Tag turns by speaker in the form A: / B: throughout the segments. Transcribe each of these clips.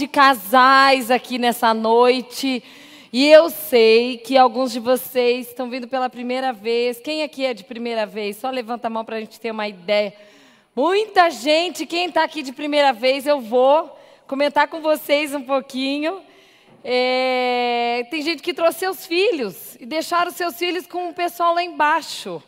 A: de casais aqui nessa noite. E eu sei que alguns de vocês estão vindo pela primeira vez. Quem aqui é de primeira vez? Só levanta a mão para a gente ter uma ideia. Muita gente, quem está aqui de primeira vez, eu vou comentar com vocês um pouquinho. É, tem gente que trouxe seus filhos e deixaram seus filhos com o pessoal lá embaixo.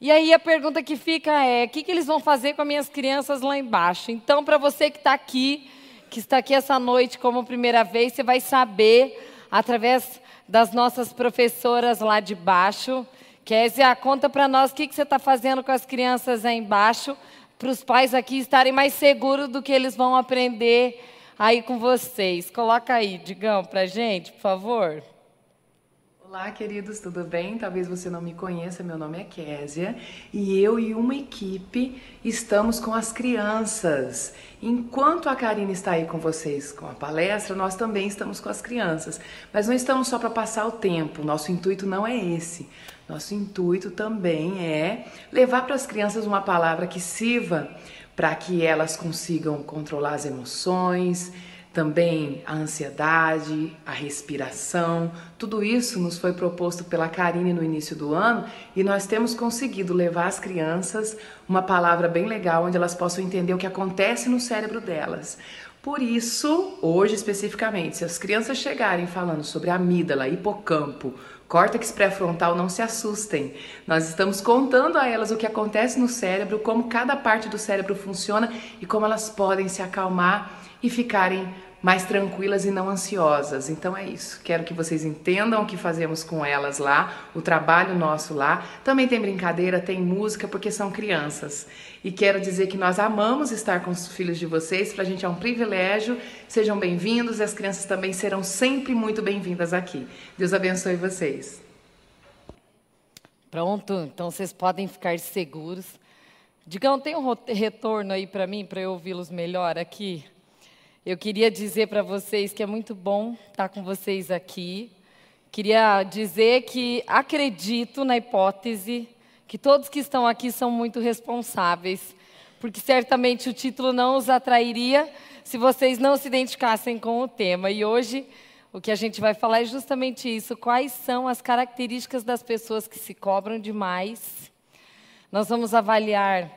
A: E aí a pergunta que fica é: o que, que eles vão fazer com as minhas crianças lá embaixo? Então, para você que está aqui, que está aqui essa noite como primeira vez, você vai saber através das nossas professoras lá de baixo. Kézia, conta para nós o que, que você está fazendo com as crianças aí embaixo, para os pais aqui estarem mais seguros do que eles vão aprender aí com vocês. Coloca aí, Digão, para gente, por favor.
B: Olá, queridos, tudo bem? Talvez você não me conheça, meu nome é Késia e eu e uma equipe estamos com as crianças. Enquanto a Karine está aí com vocês com a palestra, nós também estamos com as crianças. Mas não estamos só para passar o tempo, nosso intuito não é esse. Nosso intuito também é levar para as crianças uma palavra que sirva para que elas consigam controlar as emoções, também a ansiedade, a respiração, tudo isso nos foi proposto pela Karine no início do ano e nós temos conseguido levar às crianças uma palavra bem legal onde elas possam entender o que acontece no cérebro delas. Por isso, hoje especificamente, se as crianças chegarem falando sobre amígdala, hipocampo, córtex pré-frontal, não se assustem. Nós estamos contando a elas o que acontece no cérebro, como cada parte do cérebro funciona e como elas podem se acalmar e ficarem mais tranquilas e não ansiosas. Então é isso. Quero que vocês entendam o que fazemos com elas lá, o trabalho nosso lá. Também tem brincadeira, tem música, porque são crianças. E quero dizer que nós amamos estar com os filhos de vocês, para a gente é um privilégio. Sejam bem-vindos e as crianças também serão sempre muito bem-vindas aqui. Deus abençoe vocês.
A: Pronto, então vocês podem ficar seguros. Digam, tem um retorno aí para mim, para eu ouvi-los melhor aqui? Eu queria dizer para vocês que é muito bom estar com vocês aqui. Queria dizer que acredito na hipótese que todos que estão aqui são muito responsáveis, porque certamente o título não os atrairia se vocês não se identificassem com o tema. E hoje o que a gente vai falar é justamente isso: quais são as características das pessoas que se cobram demais. Nós vamos avaliar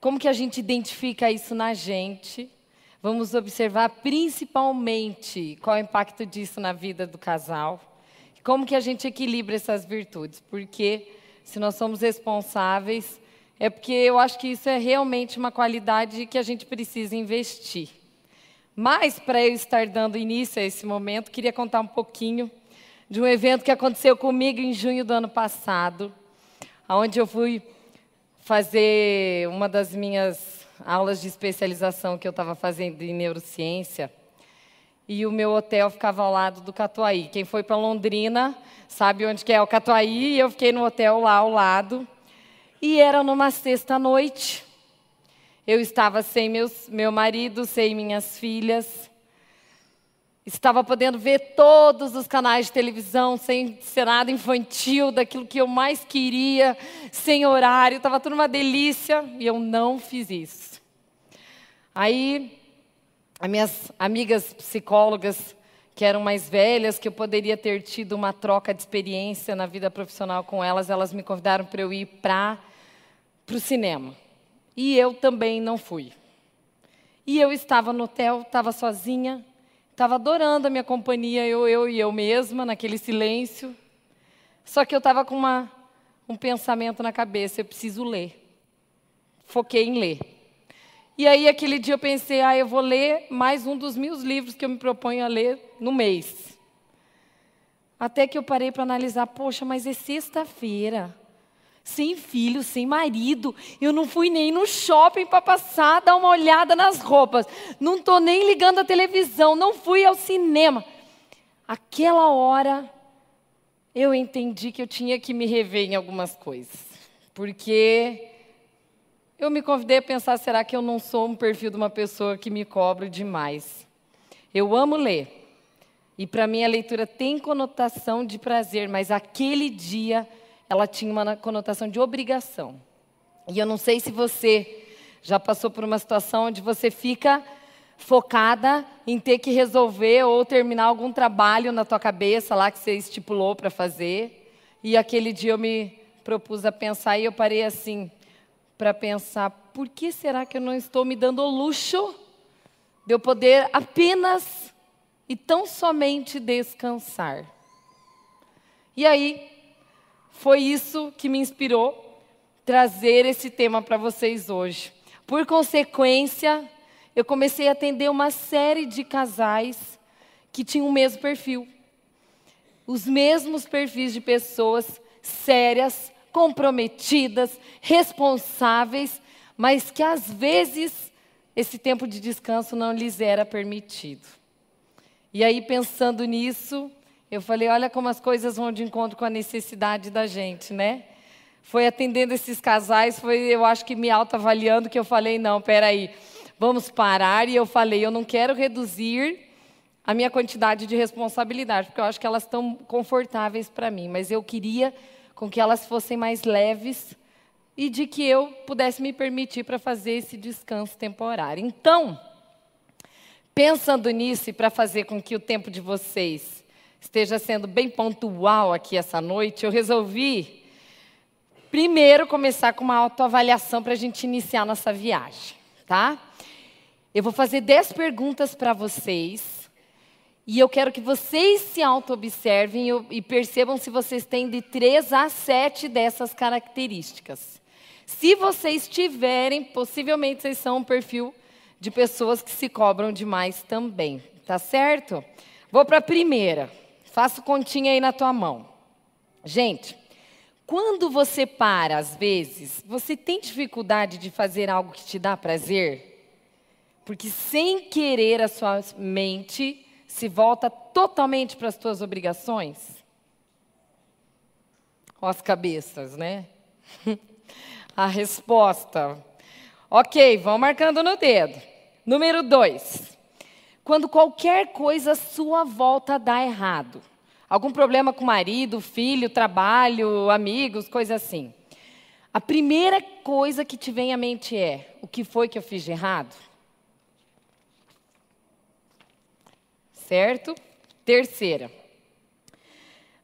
A: como que a gente identifica isso na gente Vamos observar principalmente qual é o impacto disso na vida do casal. Como que a gente equilibra essas virtudes? Porque se nós somos responsáveis, é porque eu acho que isso é realmente uma qualidade que a gente precisa investir. Mas, para eu estar dando início a esse momento, queria contar um pouquinho de um evento que aconteceu comigo em junho do ano passado, onde eu fui fazer uma das minhas aulas de especialização que eu estava fazendo em neurociência. E o meu hotel ficava ao lado do Catuaí. Quem foi para Londrina sabe onde que é o Catuaí, e eu fiquei no hotel lá ao lado. E era numa sexta-noite. Eu estava sem meus, meu marido, sem minhas filhas. Estava podendo ver todos os canais de televisão, sem ser nada infantil, daquilo que eu mais queria, sem horário, estava tudo uma delícia, e eu não fiz isso. Aí, as minhas amigas psicólogas, que eram mais velhas, que eu poderia ter tido uma troca de experiência na vida profissional com elas, elas me convidaram para eu ir para o cinema. E eu também não fui. E eu estava no hotel, estava sozinha, estava adorando a minha companhia, eu, eu e eu mesma, naquele silêncio. Só que eu estava com uma, um pensamento na cabeça: eu preciso ler. Foquei em ler. E aí, aquele dia eu pensei, ah, eu vou ler mais um dos mil livros que eu me proponho a ler no mês. Até que eu parei para analisar, poxa, mas é sexta-feira, sem filho, sem marido, eu não fui nem no shopping para passar, dar uma olhada nas roupas, não estou nem ligando a televisão, não fui ao cinema. Aquela hora, eu entendi que eu tinha que me rever em algumas coisas, porque eu me convidei a pensar: será que eu não sou um perfil de uma pessoa que me cobra demais? Eu amo ler. E para mim a leitura tem conotação de prazer, mas aquele dia ela tinha uma conotação de obrigação. E eu não sei se você já passou por uma situação onde você fica focada em ter que resolver ou terminar algum trabalho na tua cabeça lá que você estipulou para fazer. E aquele dia eu me propus a pensar e eu parei assim para pensar, por que será que eu não estou me dando o luxo de eu poder apenas e tão somente descansar? E aí foi isso que me inspirou trazer esse tema para vocês hoje. Por consequência, eu comecei a atender uma série de casais que tinham o mesmo perfil. Os mesmos perfis de pessoas sérias, comprometidas, responsáveis, mas que às vezes esse tempo de descanso não lhes era permitido. E aí, pensando nisso, eu falei: olha como as coisas vão de encontro com a necessidade da gente, né? Foi atendendo esses casais, foi, eu acho que me autoavaliando, que eu falei: não, peraí, vamos parar. E eu falei: eu não quero reduzir a minha quantidade de responsabilidade, porque eu acho que elas estão confortáveis para mim, mas eu queria com que elas fossem mais leves e de que eu pudesse me permitir para fazer esse descanso temporário. Então, pensando nisso e para fazer com que o tempo de vocês esteja sendo bem pontual aqui essa noite, eu resolvi primeiro começar com uma autoavaliação para a gente iniciar nossa viagem, tá? Eu vou fazer dez perguntas para vocês e eu quero que vocês se auto-observem e percebam se vocês têm de três a sete dessas características. Se vocês tiverem, possivelmente vocês são um perfil de pessoas que se cobram demais também, tá certo? Vou para a primeira. Faço continha aí na tua mão. Gente, quando você para, às vezes, você tem dificuldade de fazer algo que te dá prazer? Porque sem querer a sua mente se volta totalmente para as suas obrigações? Ó as cabeças, né? a resposta. Ok, vão marcando no dedo. Número dois. Quando qualquer coisa à sua volta dá errado. Algum problema com o marido, filho, trabalho, amigos, coisa assim. A primeira coisa que te vem à mente é: o que foi que eu fiz de errado? Certo? Terceira,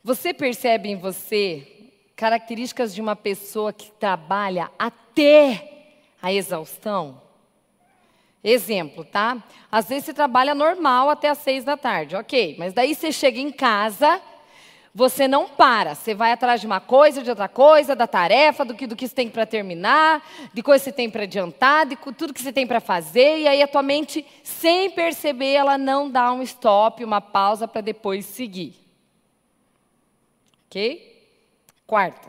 A: você percebe em você características de uma pessoa que trabalha até a exaustão? Exemplo, tá? Às vezes você trabalha normal até às seis da tarde, ok, mas daí você chega em casa você não para, você vai atrás de uma coisa, de outra coisa, da tarefa, do que, do que você tem para terminar, de coisa que você tem para adiantar, de tudo que você tem para fazer, e aí a tua mente, sem perceber, ela não dá um stop, uma pausa para depois seguir. Ok? Quarta.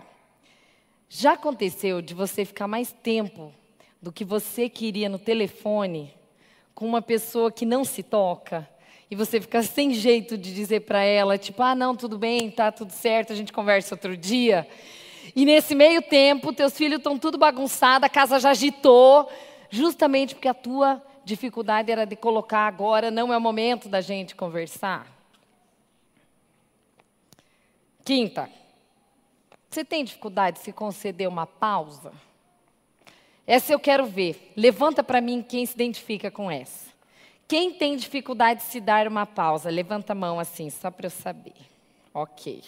A: Já aconteceu de você ficar mais tempo do que você queria no telefone com uma pessoa que não se toca? E você fica sem jeito de dizer para ela, tipo, ah, não, tudo bem, tá tudo certo, a gente conversa outro dia. E nesse meio tempo, teus filhos estão tudo bagunçado, a casa já agitou, justamente porque a tua dificuldade era de colocar agora, não é o momento da gente conversar. Quinta, você tem dificuldade de se conceder uma pausa? Essa eu quero ver. Levanta para mim quem se identifica com essa. Quem tem dificuldade de se dar uma pausa? Levanta a mão assim, só para eu saber. Ok.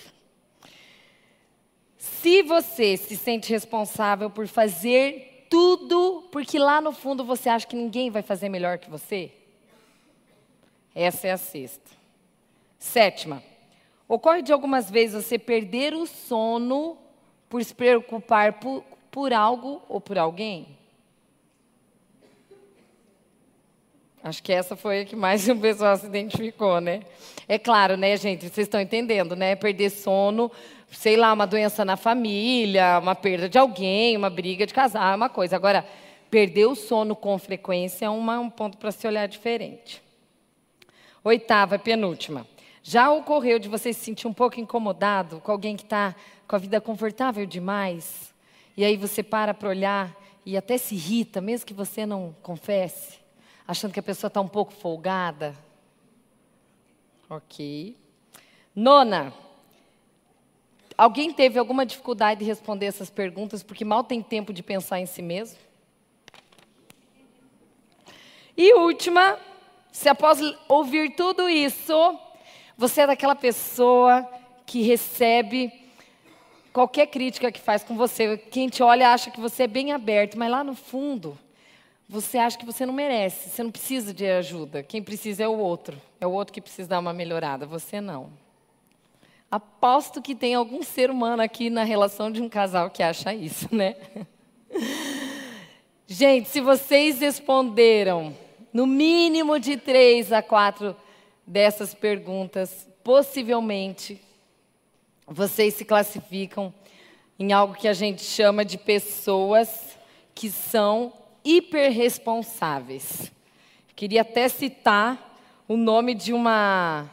A: Se você se sente responsável por fazer tudo, porque lá no fundo você acha que ninguém vai fazer melhor que você, essa é a sexta. Sétima, ocorre de algumas vezes você perder o sono por se preocupar por, por algo ou por alguém? Acho que essa foi a que mais o pessoal se identificou, né? É claro, né, gente? Vocês estão entendendo, né? Perder sono, sei lá, uma doença na família, uma perda de alguém, uma briga de casal, é uma coisa. Agora, perder o sono com frequência é uma, um ponto para se olhar diferente. Oitava, penúltima. Já ocorreu de você se sentir um pouco incomodado com alguém que está com a vida confortável demais? E aí você para para olhar e até se irrita, mesmo que você não confesse? Achando que a pessoa está um pouco folgada? Ok. Nona, alguém teve alguma dificuldade de responder essas perguntas porque mal tem tempo de pensar em si mesmo? E última, se após ouvir tudo isso, você é daquela pessoa que recebe qualquer crítica que faz com você, quem te olha acha que você é bem aberto, mas lá no fundo, você acha que você não merece, você não precisa de ajuda. Quem precisa é o outro, é o outro que precisa dar uma melhorada, você não. Aposto que tem algum ser humano aqui na relação de um casal que acha isso, né? Gente, se vocês responderam no mínimo de três a quatro dessas perguntas, possivelmente vocês se classificam em algo que a gente chama de pessoas que são hiperresponsáveis. Queria até citar o nome de uma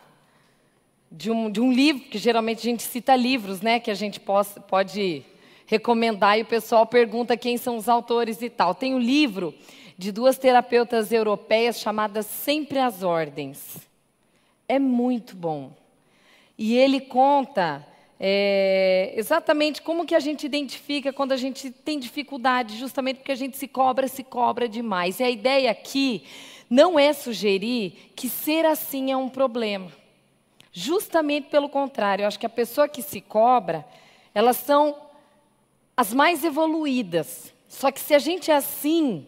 A: de um, de um livro, que geralmente a gente cita livros, né, que a gente possa, pode recomendar e o pessoal pergunta quem são os autores e tal. Tem um livro de duas terapeutas europeias chamadas Sempre as Ordens. É muito bom. E ele conta é, exatamente como que a gente identifica quando a gente tem dificuldade, justamente porque a gente se cobra, se cobra demais. E a ideia aqui não é sugerir que ser assim é um problema. Justamente pelo contrário, eu acho que a pessoa que se cobra, elas são as mais evoluídas. Só que se a gente é assim,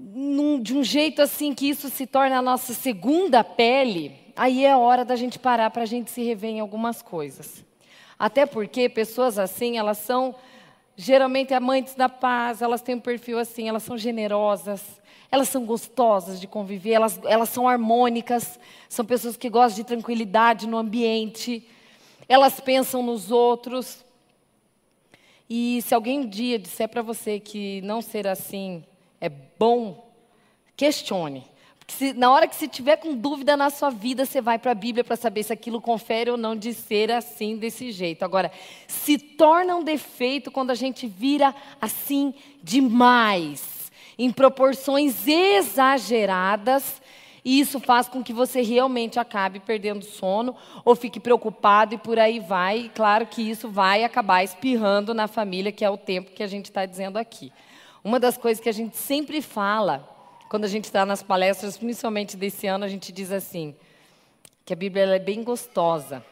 A: num, de um jeito assim que isso se torna a nossa segunda pele, aí é hora da gente parar para a gente se rever em algumas coisas. Até porque pessoas assim, elas são geralmente amantes da paz, elas têm um perfil assim, elas são generosas, elas são gostosas de conviver, elas, elas são harmônicas, são pessoas que gostam de tranquilidade no ambiente, elas pensam nos outros. E se alguém um dia disser para você que não ser assim é bom, questione. Se, na hora que você tiver com dúvida na sua vida, você vai para a Bíblia para saber se aquilo confere ou não de ser assim, desse jeito. Agora, se torna um defeito quando a gente vira assim demais em proporções exageradas, e isso faz com que você realmente acabe perdendo sono ou fique preocupado e por aí vai. E claro que isso vai acabar espirrando na família, que é o tempo que a gente está dizendo aqui. Uma das coisas que a gente sempre fala, quando a gente está nas palestras, principalmente desse ano, a gente diz assim, que a Bíblia é bem gostosa.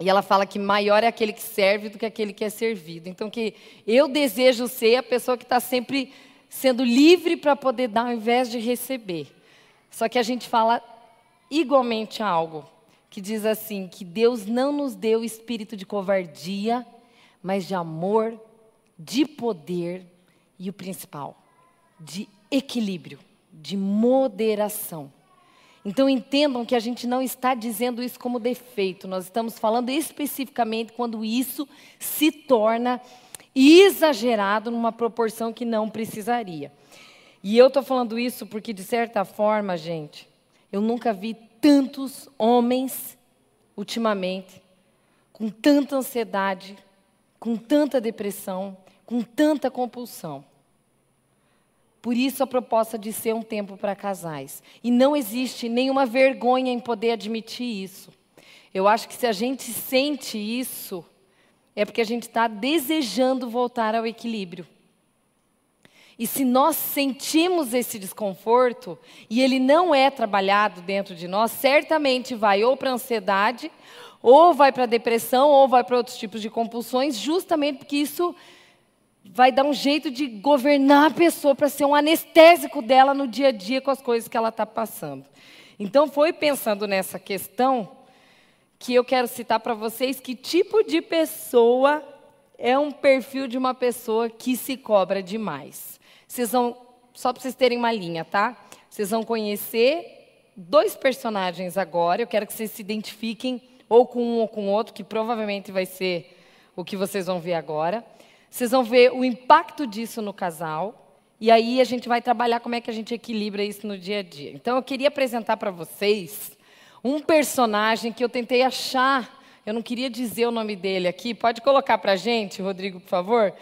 A: E ela fala que maior é aquele que serve do que aquele que é servido. Então, que eu desejo ser a pessoa que está sempre sendo livre para poder dar ao invés de receber. Só que a gente fala igualmente algo que diz assim: que Deus não nos deu espírito de covardia, mas de amor, de poder e o principal, de equilíbrio, de moderação. Então entendam que a gente não está dizendo isso como defeito, nós estamos falando especificamente quando isso se torna exagerado numa proporção que não precisaria. E eu estou falando isso porque, de certa forma, gente, eu nunca vi tantos homens, ultimamente, com tanta ansiedade, com tanta depressão, com tanta compulsão. Por isso a proposta de ser um tempo para casais. E não existe nenhuma vergonha em poder admitir isso. Eu acho que se a gente sente isso, é porque a gente está desejando voltar ao equilíbrio. E se nós sentimos esse desconforto e ele não é trabalhado dentro de nós, certamente vai ou para ansiedade, ou vai para depressão, ou vai para outros tipos de compulsões, justamente porque isso vai dar um jeito de governar a pessoa para ser um anestésico dela no dia a dia com as coisas que ela está passando. Então, foi pensando nessa questão que eu quero citar para vocês que tipo de pessoa é um perfil de uma pessoa que se cobra demais. Vocês vão, só para vocês terem uma linha, tá? Vocês vão conhecer dois personagens agora. Eu quero que vocês se identifiquem ou com um ou com outro, que provavelmente vai ser o que vocês vão ver agora. Vocês vão ver o impacto disso no casal. E aí a gente vai trabalhar como é que a gente equilibra isso no dia a dia. Então eu queria apresentar para vocês um personagem que eu tentei achar, eu não queria dizer o nome dele aqui, pode colocar para a gente, Rodrigo, por favor?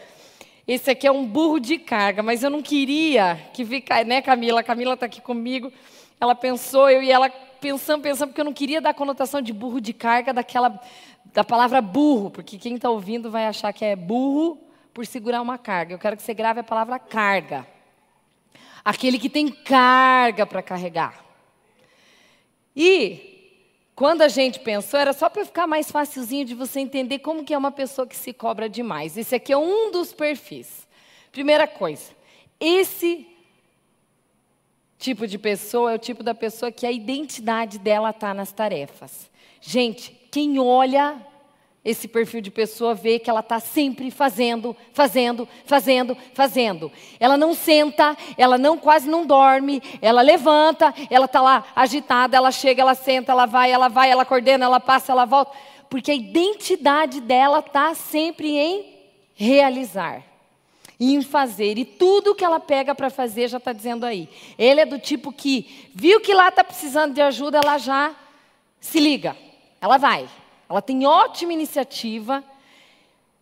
A: Esse aqui é um burro de carga, mas eu não queria que ficasse, né, Camila? A Camila está aqui comigo. Ela pensou, eu e ela pensando, pensando, porque eu não queria dar a conotação de burro de carga daquela da palavra burro, porque quem está ouvindo vai achar que é burro por segurar uma carga. Eu quero que você grave a palavra carga. Aquele que tem carga para carregar. E quando a gente pensou, era só para ficar mais facilzinho de você entender como que é uma pessoa que se cobra demais. Esse aqui é um dos perfis. Primeira coisa, esse tipo de pessoa é o tipo da pessoa que a identidade dela está nas tarefas. Gente, quem olha esse perfil de pessoa vê que ela está sempre fazendo, fazendo, fazendo, fazendo. Ela não senta, ela não quase não dorme, ela levanta, ela está lá agitada, ela chega, ela senta, ela vai, ela vai, ela coordena, ela passa, ela volta. Porque a identidade dela está sempre em realizar em fazer. E tudo que ela pega para fazer já está dizendo aí. Ele é do tipo que viu que lá está precisando de ajuda, ela já se liga. Ela vai. Ela tem ótima iniciativa,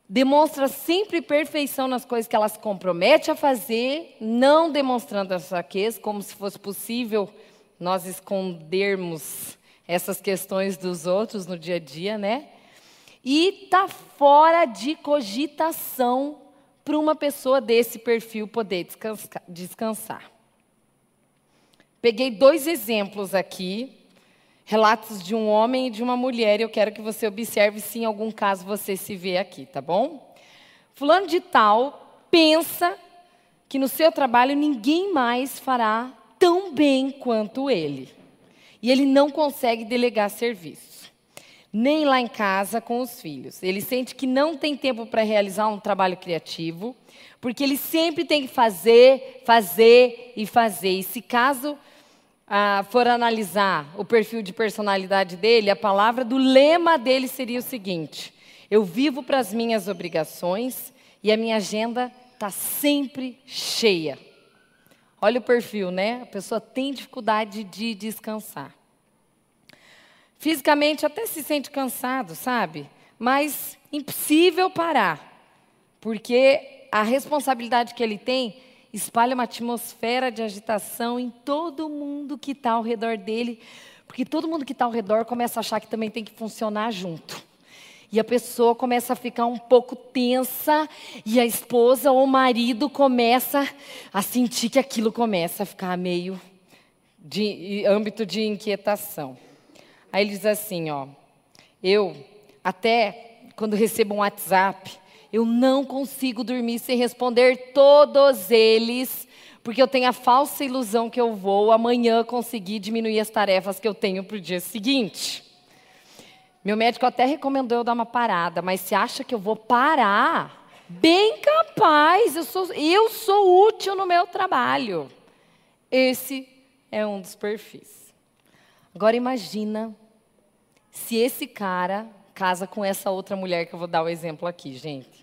A: demonstra sempre perfeição nas coisas que ela se compromete a fazer, não demonstrando a fraqueza, como se fosse possível nós escondermos essas questões dos outros no dia a dia, né? E está fora de cogitação para uma pessoa desse perfil poder descansar. Peguei dois exemplos aqui, relatos de um homem e de uma mulher, e eu quero que você observe se em algum caso você se vê aqui, tá bom? Fulano de tal pensa que no seu trabalho ninguém mais fará tão bem quanto ele. E ele não consegue delegar serviço nem lá em casa com os filhos. Ele sente que não tem tempo para realizar um trabalho criativo, porque ele sempre tem que fazer, fazer e fazer. E se caso ah, for analisar o perfil de personalidade dele, a palavra do lema dele seria o seguinte: eu vivo para as minhas obrigações e a minha agenda está sempre cheia. Olha o perfil, né? A pessoa tem dificuldade de descansar. Fisicamente até se sente cansado, sabe? Mas impossível parar, porque a responsabilidade que ele tem espalha uma atmosfera de agitação em todo mundo que está ao redor dele, porque todo mundo que está ao redor começa a achar que também tem que funcionar junto. E a pessoa começa a ficar um pouco tensa, e a esposa ou o marido começa a sentir que aquilo começa a ficar meio de âmbito de inquietação. Aí ele diz assim, ó, eu até quando recebo um WhatsApp, eu não consigo dormir sem responder todos eles, porque eu tenho a falsa ilusão que eu vou amanhã conseguir diminuir as tarefas que eu tenho para o dia seguinte. Meu médico até recomendou eu dar uma parada, mas se acha que eu vou parar, bem capaz, eu sou, eu sou útil no meu trabalho. Esse é um dos perfis. Agora imagina se esse cara casa com essa outra mulher que eu vou dar o exemplo aqui, gente.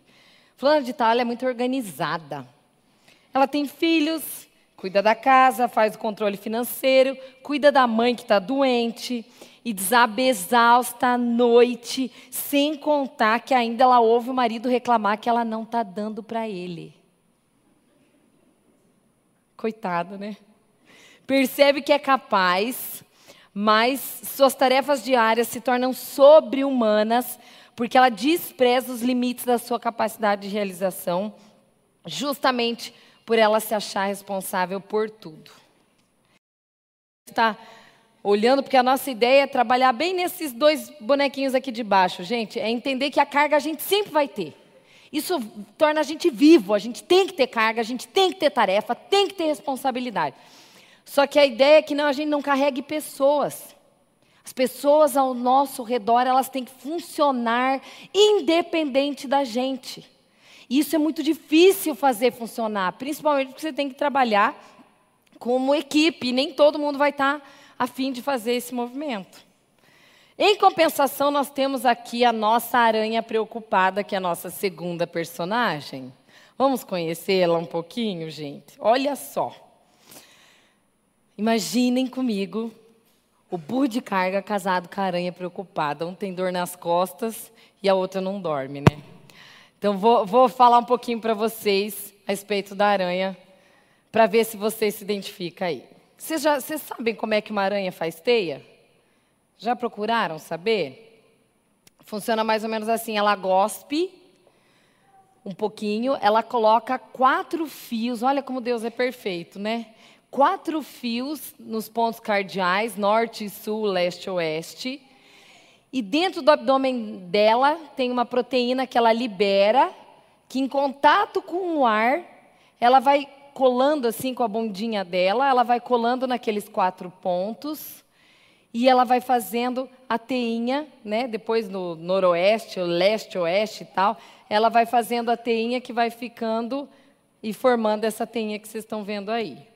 A: Fulana de tal, é muito organizada. Ela tem filhos, cuida da casa, faz o controle financeiro, cuida da mãe que está doente e desaba exausta à noite, sem contar que ainda ela ouve o marido reclamar que ela não está dando para ele. Coitado, né? Percebe que é capaz, mas suas tarefas diárias se tornam sobre-humanas porque ela despreza os limites da sua capacidade de realização, justamente por ela se achar responsável por tudo. Está olhando porque a nossa ideia é trabalhar bem nesses dois bonequinhos aqui de baixo, gente, é entender que a carga a gente sempre vai ter. Isso torna a gente vivo, a gente tem que ter carga, a gente tem que ter tarefa, tem que ter responsabilidade. Só que a ideia é que não, a gente não carregue pessoas. As pessoas ao nosso redor, elas têm que funcionar independente da gente. E isso é muito difícil fazer funcionar, principalmente porque você tem que trabalhar como equipe, e nem todo mundo vai estar a fim de fazer esse movimento. Em compensação, nós temos aqui a nossa aranha preocupada, que é a nossa segunda personagem. Vamos conhecê-la um pouquinho, gente? Olha só. Imaginem comigo o burro de carga casado com a aranha preocupada. Um tem dor nas costas e a outra não dorme, né? Então, vou, vou falar um pouquinho para vocês a respeito da aranha, para ver se vocês se identificam aí. Vocês, já, vocês sabem como é que uma aranha faz teia? Já procuraram saber? Funciona mais ou menos assim: ela gospe um pouquinho, ela coloca quatro fios. Olha como Deus é perfeito, né? Quatro fios nos pontos cardeais, norte, sul, leste, oeste. E dentro do abdômen dela tem uma proteína que ela libera, que em contato com o ar, ela vai colando assim com a bundinha dela, ela vai colando naqueles quatro pontos e ela vai fazendo a teinha, né? Depois no noroeste, leste, oeste e tal, ela vai fazendo a teinha que vai ficando e formando essa teinha que vocês estão vendo aí.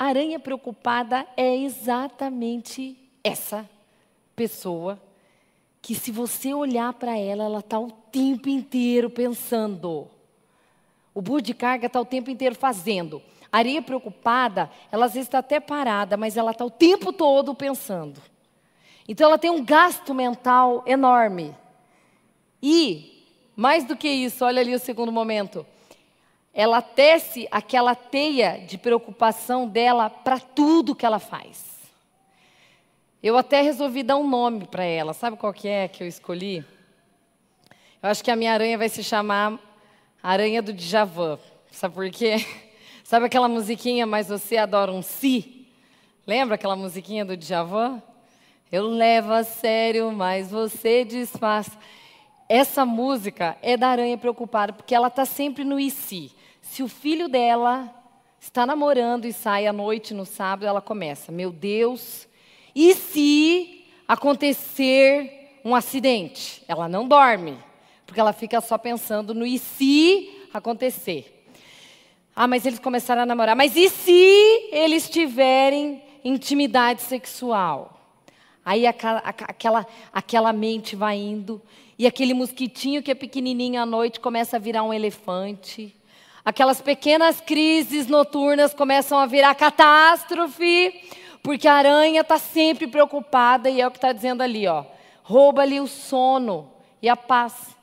A: A aranha preocupada é exatamente essa pessoa que, se você olhar para ela, ela está o tempo inteiro pensando. O burro de carga está o tempo inteiro fazendo. A areia preocupada, ela às vezes está até parada, mas ela está o tempo todo pensando. Então ela tem um gasto mental enorme. E, mais do que isso, olha ali o segundo momento. Ela tece aquela teia de preocupação dela para tudo que ela faz. Eu até resolvi dar um nome para ela. Sabe qual que é que eu escolhi? Eu acho que a minha aranha vai se chamar Aranha do Djavan. Sabe por quê? Sabe aquela musiquinha, mas você adora um si? Lembra aquela musiquinha do Djavan? Eu levo a sério, mas você disfarça. Essa música é da aranha preocupada, porque ela está sempre no e se. Se o filho dela está namorando e sai à noite no sábado, ela começa: Meu Deus, e se acontecer um acidente? Ela não dorme, porque ela fica só pensando no e se acontecer. Ah, mas eles começaram a namorar. Mas e se eles tiverem intimidade sexual? Aí aquela, aquela, mente vai indo, e aquele mosquitinho que é pequenininho à noite começa a virar um elefante. Aquelas pequenas crises noturnas começam a virar catástrofe, porque a aranha está sempre preocupada, e é o que está dizendo ali, ó. Rouba-lhe o sono e a paz.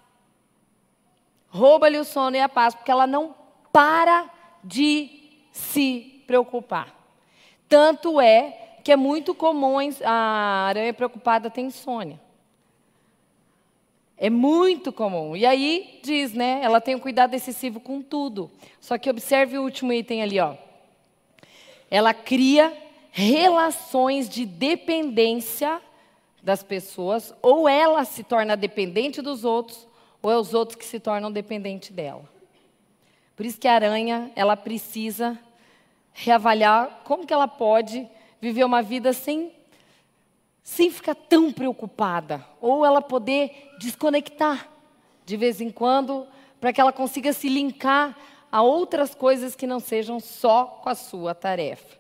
A: Rouba-lhe o sono e a paz, porque ela não para de se preocupar. Tanto é que é muito comum a aranha preocupada ter insônia. É muito comum. E aí diz, né? Ela tem um cuidado excessivo com tudo. Só que observe o último item ali, ó. Ela cria relações de dependência das pessoas, ou ela se torna dependente dos outros, ou é os outros que se tornam dependentes dela. Por isso que a aranha, ela precisa reavaliar como que ela pode viver uma vida sem sem ficar tão preocupada, ou ela poder desconectar de vez em quando, para que ela consiga se linkar a outras coisas que não sejam só com a sua tarefa.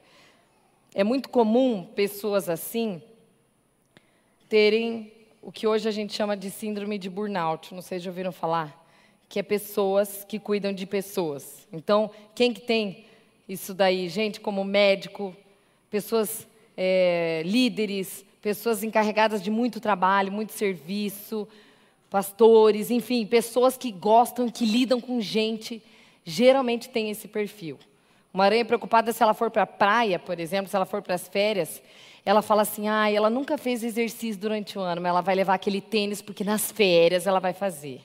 A: É muito comum pessoas assim terem o que hoje a gente chama de síndrome de burnout, não sei se já ouviram falar que é pessoas que cuidam de pessoas. Então, quem que tem isso daí? Gente como médico, pessoas é, líderes, pessoas encarregadas de muito trabalho, muito serviço, pastores, enfim, pessoas que gostam, que lidam com gente, geralmente tem esse perfil. Uma aranha preocupada se ela for para a praia, por exemplo, se ela for para as férias, ela fala assim: ah, ela nunca fez exercício durante o ano, mas ela vai levar aquele tênis porque nas férias ela vai fazer.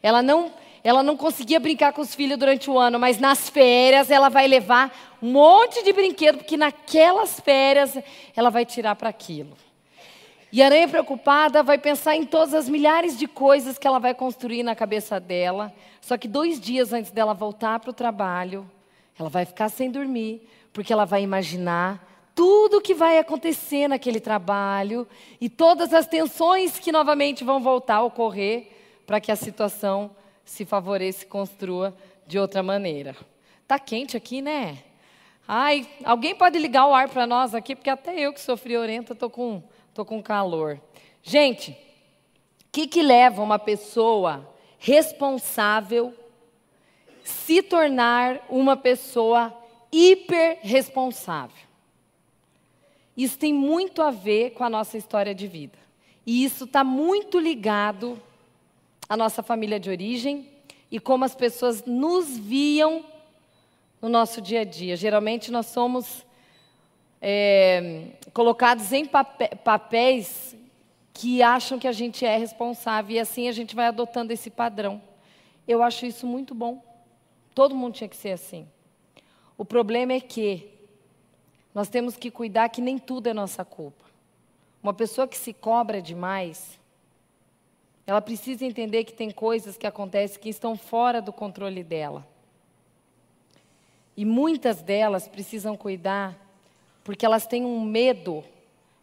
A: Ela não, ela não conseguia brincar com os filhos durante o ano, mas nas férias ela vai levar um monte de brinquedo, porque naquelas férias ela vai tirar para aquilo. E a aranha preocupada vai pensar em todas as milhares de coisas que ela vai construir na cabeça dela. Só que dois dias antes dela voltar para o trabalho, ela vai ficar sem dormir, porque ela vai imaginar tudo o que vai acontecer naquele trabalho e todas as tensões que novamente vão voltar a ocorrer para que a situação se favoreça e construa de outra maneira. Tá quente aqui, né? Ai, alguém pode ligar o ar para nós aqui, porque até eu que sou friorenta estou com, tô com calor. Gente, o que, que leva uma pessoa responsável se tornar uma pessoa hiperresponsável? Isso tem muito a ver com a nossa história de vida. E isso está muito ligado a nossa família de origem e como as pessoas nos viam no nosso dia a dia. Geralmente nós somos é, colocados em papéis que acham que a gente é responsável e assim a gente vai adotando esse padrão. Eu acho isso muito bom. Todo mundo tinha que ser assim. O problema é que nós temos que cuidar que nem tudo é nossa culpa. Uma pessoa que se cobra demais, ela precisa entender que tem coisas que acontecem que estão fora do controle dela. E muitas delas precisam cuidar porque elas têm um medo,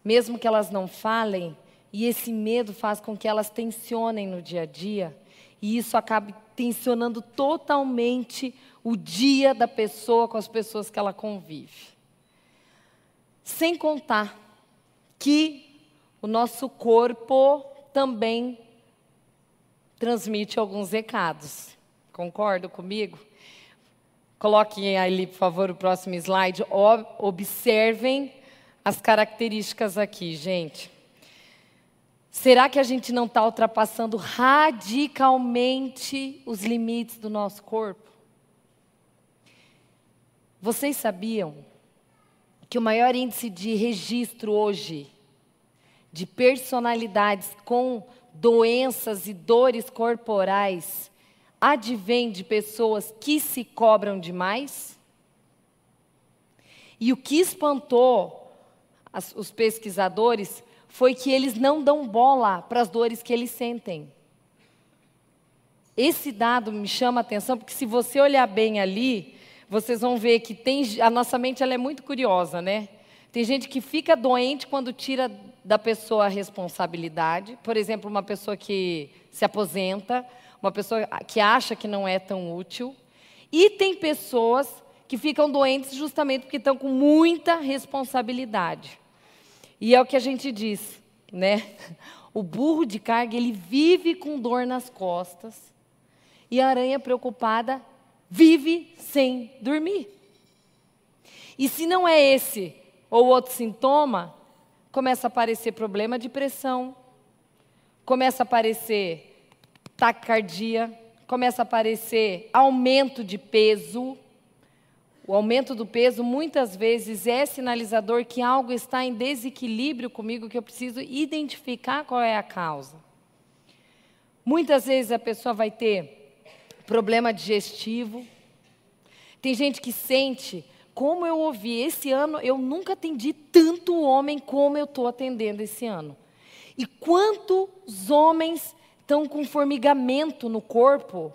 A: mesmo que elas não falem, e esse medo faz com que elas tensionem no dia a dia, e isso acaba tensionando totalmente o dia da pessoa com as pessoas que ela convive. Sem contar que o nosso corpo também transmite alguns recados. Concordam comigo? Coloquem ali, por favor, o próximo slide. Observem as características aqui, gente. Será que a gente não está ultrapassando radicalmente os limites do nosso corpo? Vocês sabiam que o maior índice de registro hoje de personalidades com doenças e dores corporais advém de pessoas que se cobram demais? E o que espantou as, os pesquisadores foi que eles não dão bola para as dores que eles sentem. Esse dado me chama a atenção, porque se você olhar bem ali, vocês vão ver que tem, a nossa mente ela é muito curiosa, né? Tem gente que fica doente quando tira da pessoa a responsabilidade. Por exemplo, uma pessoa que se aposenta, uma pessoa que acha que não é tão útil. E tem pessoas que ficam doentes justamente porque estão com muita responsabilidade. E é o que a gente diz, né? O burro de carga, ele vive com dor nas costas. E a aranha preocupada vive sem dormir. E se não é esse ou outro sintoma, começa a aparecer problema de pressão, começa a aparecer taquicardia, começa a aparecer aumento de peso, o aumento do peso muitas vezes é sinalizador que algo está em desequilíbrio comigo, que eu preciso identificar qual é a causa. Muitas vezes a pessoa vai ter problema digestivo. Tem gente que sente, como eu ouvi esse ano, eu nunca atendi tanto homem como eu estou atendendo esse ano. E quantos homens estão com formigamento no corpo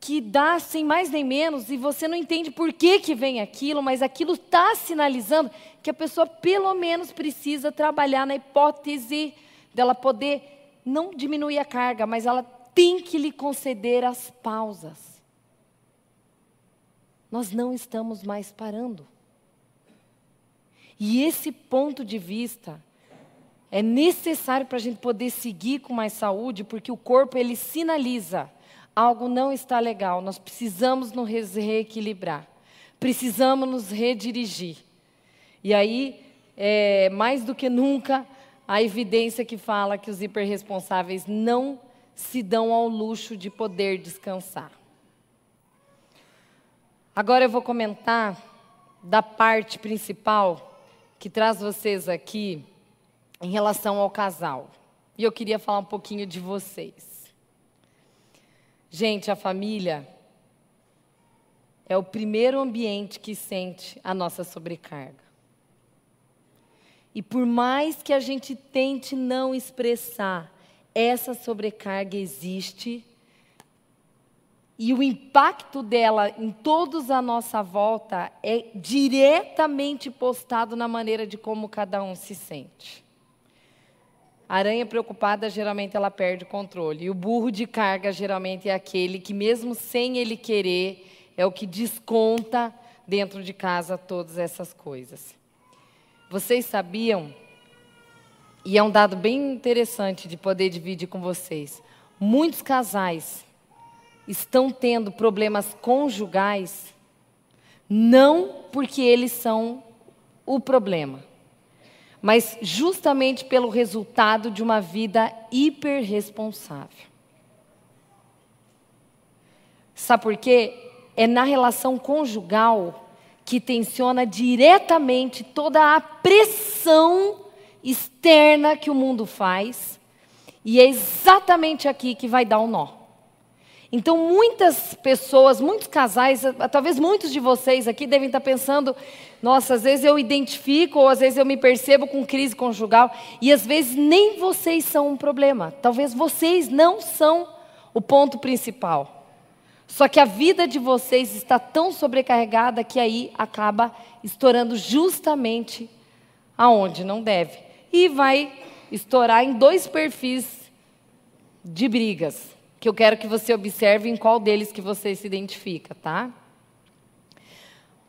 A: que dá sem mais nem menos e você não entende por que, que vem aquilo, mas aquilo está sinalizando que a pessoa pelo menos precisa trabalhar na hipótese dela poder não diminuir a carga, mas ela tem que lhe conceder as pausas. Nós não estamos mais parando. E esse ponto de vista é necessário para a gente poder seguir com mais saúde, porque o corpo ele sinaliza algo não está legal, nós precisamos nos reequilibrar, precisamos nos redirigir. E aí, é, mais do que nunca, a evidência que fala que os hiperresponsáveis não se dão ao luxo de poder descansar. Agora eu vou comentar da parte principal que traz vocês aqui em relação ao casal. E eu queria falar um pouquinho de vocês. Gente, a família é o primeiro ambiente que sente a nossa sobrecarga. E por mais que a gente tente não expressar, essa sobrecarga existe. E o impacto dela em todos à nossa volta é diretamente postado na maneira de como cada um se sente. A aranha preocupada, geralmente ela perde o controle. E o burro de carga, geralmente, é aquele que, mesmo sem ele querer, é o que desconta dentro de casa todas essas coisas. Vocês sabiam, e é um dado bem interessante de poder dividir com vocês, muitos casais estão tendo problemas conjugais não porque eles são o problema mas justamente pelo resultado de uma vida hiperresponsável. Sabe por quê? É na relação conjugal que tensiona diretamente toda a pressão externa que o mundo faz, e é exatamente aqui que vai dar o um nó. Então, muitas pessoas, muitos casais, talvez muitos de vocês aqui devem estar pensando: nossa, às vezes eu identifico, ou às vezes eu me percebo com crise conjugal, e às vezes nem vocês são um problema. Talvez vocês não são o ponto principal. Só que a vida de vocês está tão sobrecarregada que aí acaba estourando justamente aonde não deve. E vai estourar em dois perfis de brigas, que eu quero que você observe em qual deles que você se identifica, tá?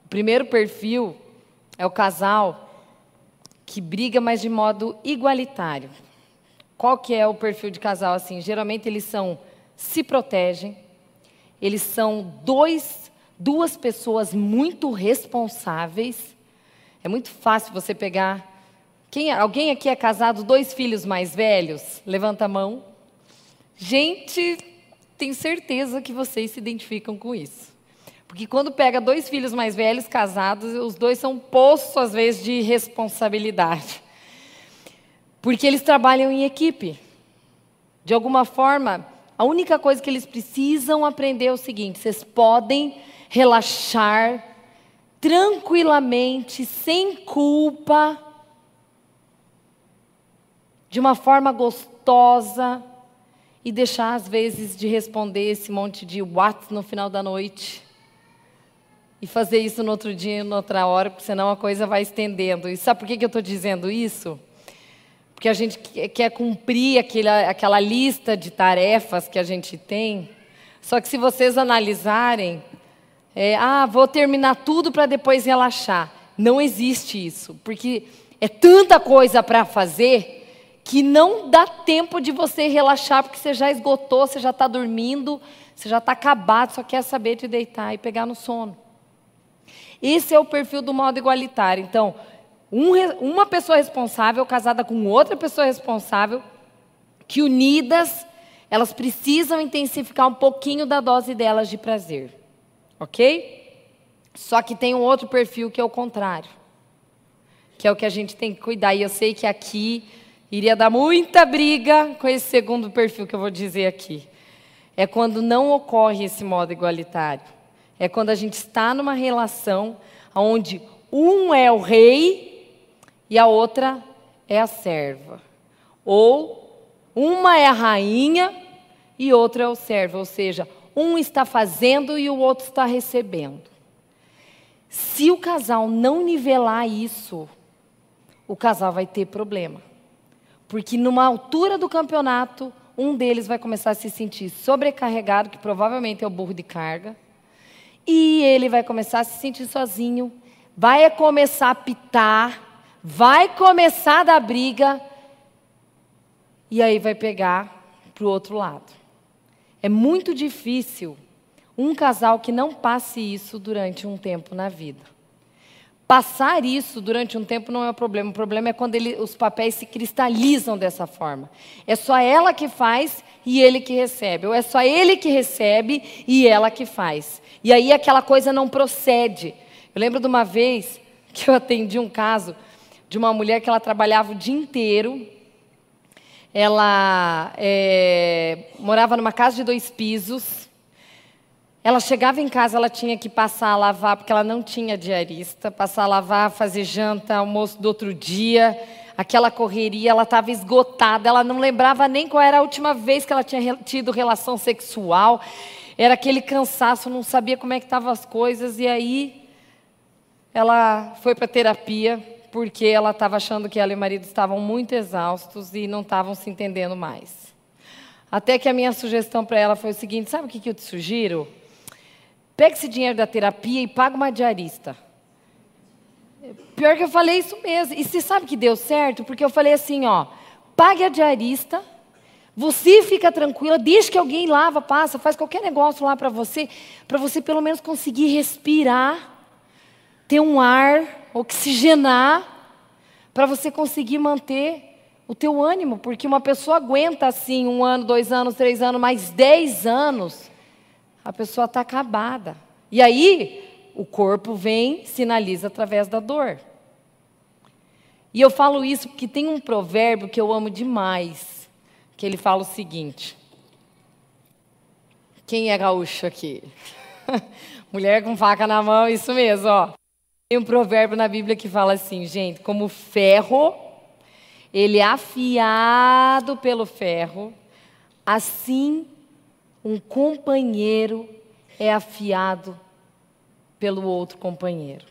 A: O primeiro perfil é o casal que briga, mas de modo igualitário. Qual que é o perfil de casal assim? Geralmente eles são se protegem, eles são dois, duas pessoas muito responsáveis. É muito fácil você pegar. Quem, alguém aqui é casado, dois filhos mais velhos? Levanta a mão. Gente, tenho certeza que vocês se identificam com isso. Porque quando pega dois filhos mais velhos casados, os dois são poços, às vezes, de responsabilidade. Porque eles trabalham em equipe. De alguma forma, a única coisa que eles precisam aprender é o seguinte: vocês podem relaxar tranquilamente, sem culpa, de uma forma gostosa e deixar às vezes de responder esse monte de what no final da noite e fazer isso no outro dia, em outra hora, porque senão a coisa vai estendendo. E sabe por que eu estou dizendo isso? porque a gente quer cumprir aquela, aquela lista de tarefas que a gente tem. Só que se vocês analisarem, é, ah, vou terminar tudo para depois relaxar. Não existe isso, porque é tanta coisa para fazer que não dá tempo de você relaxar, porque você já esgotou, você já está dormindo, você já está acabado, só quer saber de deitar e pegar no sono. Esse é o perfil do modo igualitário. Então, um, uma pessoa responsável casada com outra pessoa responsável, que unidas, elas precisam intensificar um pouquinho da dose delas de prazer. Ok? Só que tem um outro perfil que é o contrário. Que é o que a gente tem que cuidar. E eu sei que aqui iria dar muita briga com esse segundo perfil que eu vou dizer aqui. É quando não ocorre esse modo igualitário. É quando a gente está numa relação onde um é o rei e a outra é a serva. Ou uma é a rainha e outra é o servo, ou seja, um está fazendo e o outro está recebendo. Se o casal não nivelar isso, o casal vai ter problema. Porque numa altura do campeonato, um deles vai começar a se sentir sobrecarregado, que provavelmente é o burro de carga, e ele vai começar a se sentir sozinho, vai começar a pitar, vai começar da briga e aí vai pegar para o outro lado. É muito difícil um casal que não passe isso durante um tempo na vida. Passar isso durante um tempo não é o problema. O problema é quando ele, os papéis se cristalizam dessa forma. É só ela que faz e ele que recebe. Ou é só ele que recebe e ela que faz. E aí aquela coisa não procede. Eu lembro de uma vez que eu atendi um caso de uma mulher que ela trabalhava o dia inteiro. Ela é, morava numa casa de dois pisos. Ela chegava em casa, ela tinha que passar a lavar, porque ela não tinha diarista, passar a lavar, fazer janta, almoço do outro dia, aquela correria, ela estava esgotada, ela não lembrava nem qual era a última vez que ela tinha tido relação sexual, era aquele cansaço, não sabia como é que estavam as coisas, e aí ela foi para terapia, porque ela estava achando que ela e o marido estavam muito exaustos e não estavam se entendendo mais. Até que a minha sugestão para ela foi o seguinte: sabe o que, que eu te sugiro? Pega esse dinheiro da terapia e paga uma diarista. Pior que eu falei isso mesmo. E você sabe que deu certo? Porque eu falei assim: ó, pague a diarista, você fica tranquila, deixa que alguém lava, passa, faz qualquer negócio lá para você, para você pelo menos conseguir respirar, ter um ar oxigenar para você conseguir manter o teu ânimo, porque uma pessoa aguenta assim um ano, dois anos, três anos, mais dez anos, a pessoa está acabada. E aí o corpo vem, sinaliza através da dor. E eu falo isso porque tem um provérbio que eu amo demais, que ele fala o seguinte: Quem é gaúcho aqui? Mulher com faca na mão, isso mesmo, ó. Tem um provérbio na Bíblia que fala assim, gente, como ferro, ele é afiado pelo ferro, assim um companheiro é afiado pelo outro companheiro.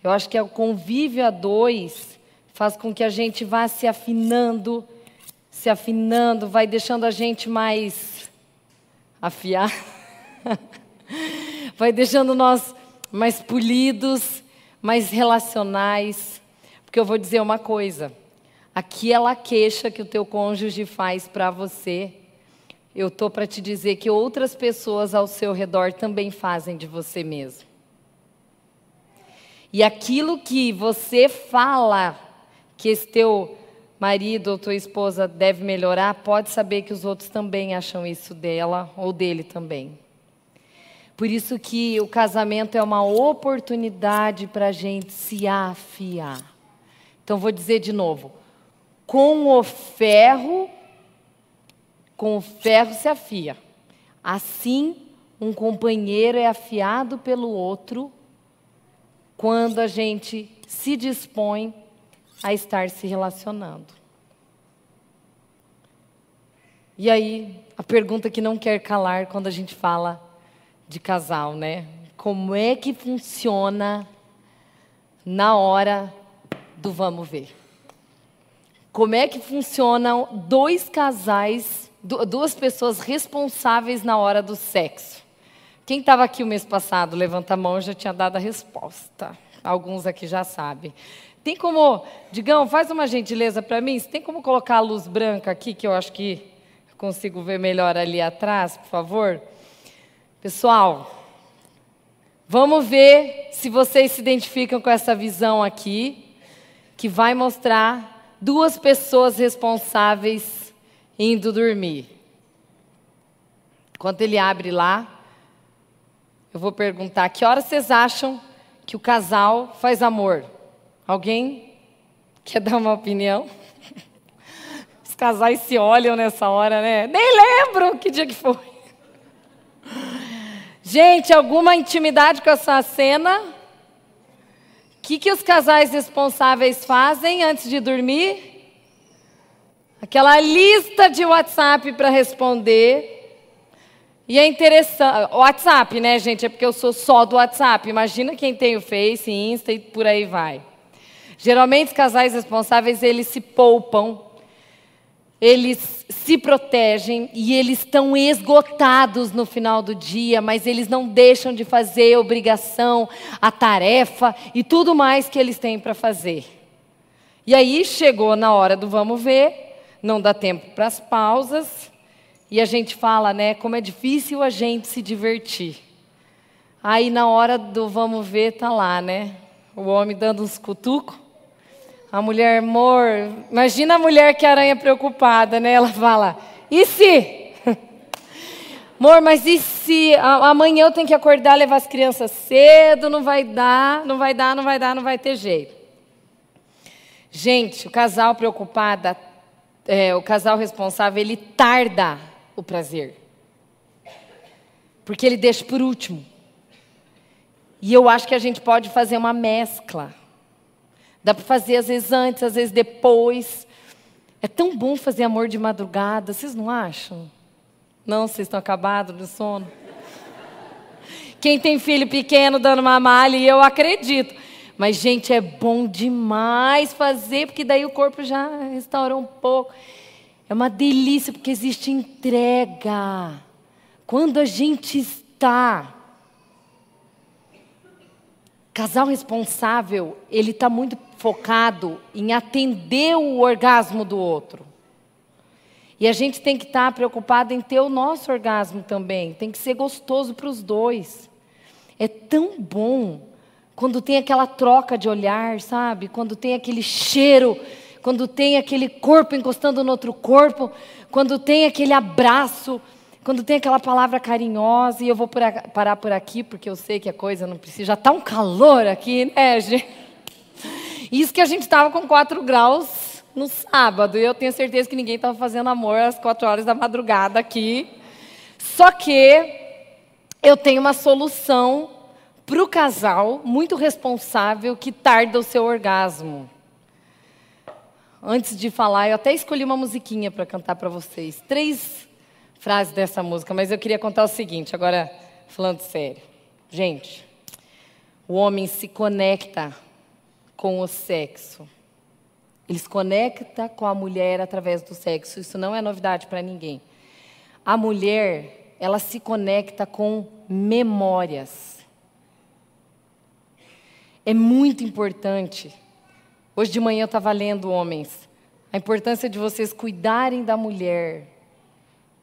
A: Eu acho que o convívio a dois faz com que a gente vá se afinando, se afinando, vai deixando a gente mais afiar, vai deixando nós mais polidos, mais relacionais. Porque eu vou dizer uma coisa: aquela queixa que o teu cônjuge faz para você, eu tô para te dizer que outras pessoas ao seu redor também fazem de você mesmo. E aquilo que você fala que esse teu marido ou tua esposa deve melhorar, pode saber que os outros também acham isso dela ou dele também. Por isso que o casamento é uma oportunidade para a gente se afiar. Então vou dizer de novo: com o ferro, com o ferro se afia. Assim, um companheiro é afiado pelo outro quando a gente se dispõe a estar se relacionando. E aí, a pergunta que não quer calar quando a gente fala de casal, né? Como é que funciona na hora do vamos ver? Como é que funcionam dois casais, duas pessoas responsáveis na hora do sexo? Quem estava aqui o mês passado, levanta a mão, já tinha dado a resposta. Alguns aqui já sabem. Tem como, Digão, faz uma gentileza para mim? Tem como colocar a luz branca aqui, que eu acho que consigo ver melhor ali atrás, por favor? Pessoal, vamos ver se vocês se identificam com essa visão aqui, que vai mostrar duas pessoas responsáveis indo dormir. Enquanto ele abre lá, eu vou perguntar: que horas vocês acham que o casal faz amor? Alguém quer dar uma opinião? Os casais se olham nessa hora, né? Nem lembro que dia que foi. Gente, alguma intimidade com essa cena? O que, que os casais responsáveis fazem antes de dormir? Aquela lista de WhatsApp para responder. E é interessante. WhatsApp, né, gente? É porque eu sou só do WhatsApp. Imagina quem tem o Face, Insta e por aí vai. Geralmente, os casais responsáveis, eles se poupam, eles se protegem e eles estão esgotados no final do dia, mas eles não deixam de fazer a obrigação, a tarefa e tudo mais que eles têm para fazer. E aí chegou na hora do vamos ver, não dá tempo para as pausas, e a gente fala, né, como é difícil a gente se divertir. Aí na hora do vamos ver, tá lá, né? O homem dando uns cutucos a mulher, amor, imagina a mulher que aranha preocupada, né? Ela fala: e se? Amor, mas e se amanhã eu tenho que acordar, levar as crianças cedo, não vai dar, não vai dar, não vai dar, não vai ter jeito. Gente, o casal preocupado, é, o casal responsável, ele tarda o prazer. Porque ele deixa por último. E eu acho que a gente pode fazer uma mescla. Dá para fazer às vezes antes, às vezes depois. É tão bom fazer amor de madrugada, vocês não acham? Não, vocês estão acabados de sono? Quem tem filho pequeno dando uma malha, eu acredito. Mas, gente, é bom demais fazer, porque daí o corpo já restaura um pouco. É uma delícia, porque existe entrega. Quando a gente está Casal responsável, ele está muito focado em atender o orgasmo do outro. E a gente tem que estar tá preocupado em ter o nosso orgasmo também. Tem que ser gostoso para os dois. É tão bom quando tem aquela troca de olhar, sabe? Quando tem aquele cheiro, quando tem aquele corpo encostando no outro corpo, quando tem aquele abraço quando tem aquela palavra carinhosa, e eu vou parar por aqui, porque eu sei que a coisa não precisa. Já está um calor aqui, né, gente? Isso que a gente estava com 4 graus no sábado, e eu tenho certeza que ninguém estava fazendo amor às 4 horas da madrugada aqui, Só que eu tenho uma solução para o casal muito responsável que tarda o seu orgasmo. Antes de falar, eu até escolhi uma musiquinha para cantar para vocês. Três frases dessa música, mas eu queria contar o seguinte, agora falando sério. Gente, o homem se conecta com o sexo. Ele se conecta com a mulher através do sexo. Isso não é novidade para ninguém. A mulher, ela se conecta com memórias. É muito importante. Hoje de manhã eu estava lendo, homens, a importância de vocês cuidarem da mulher,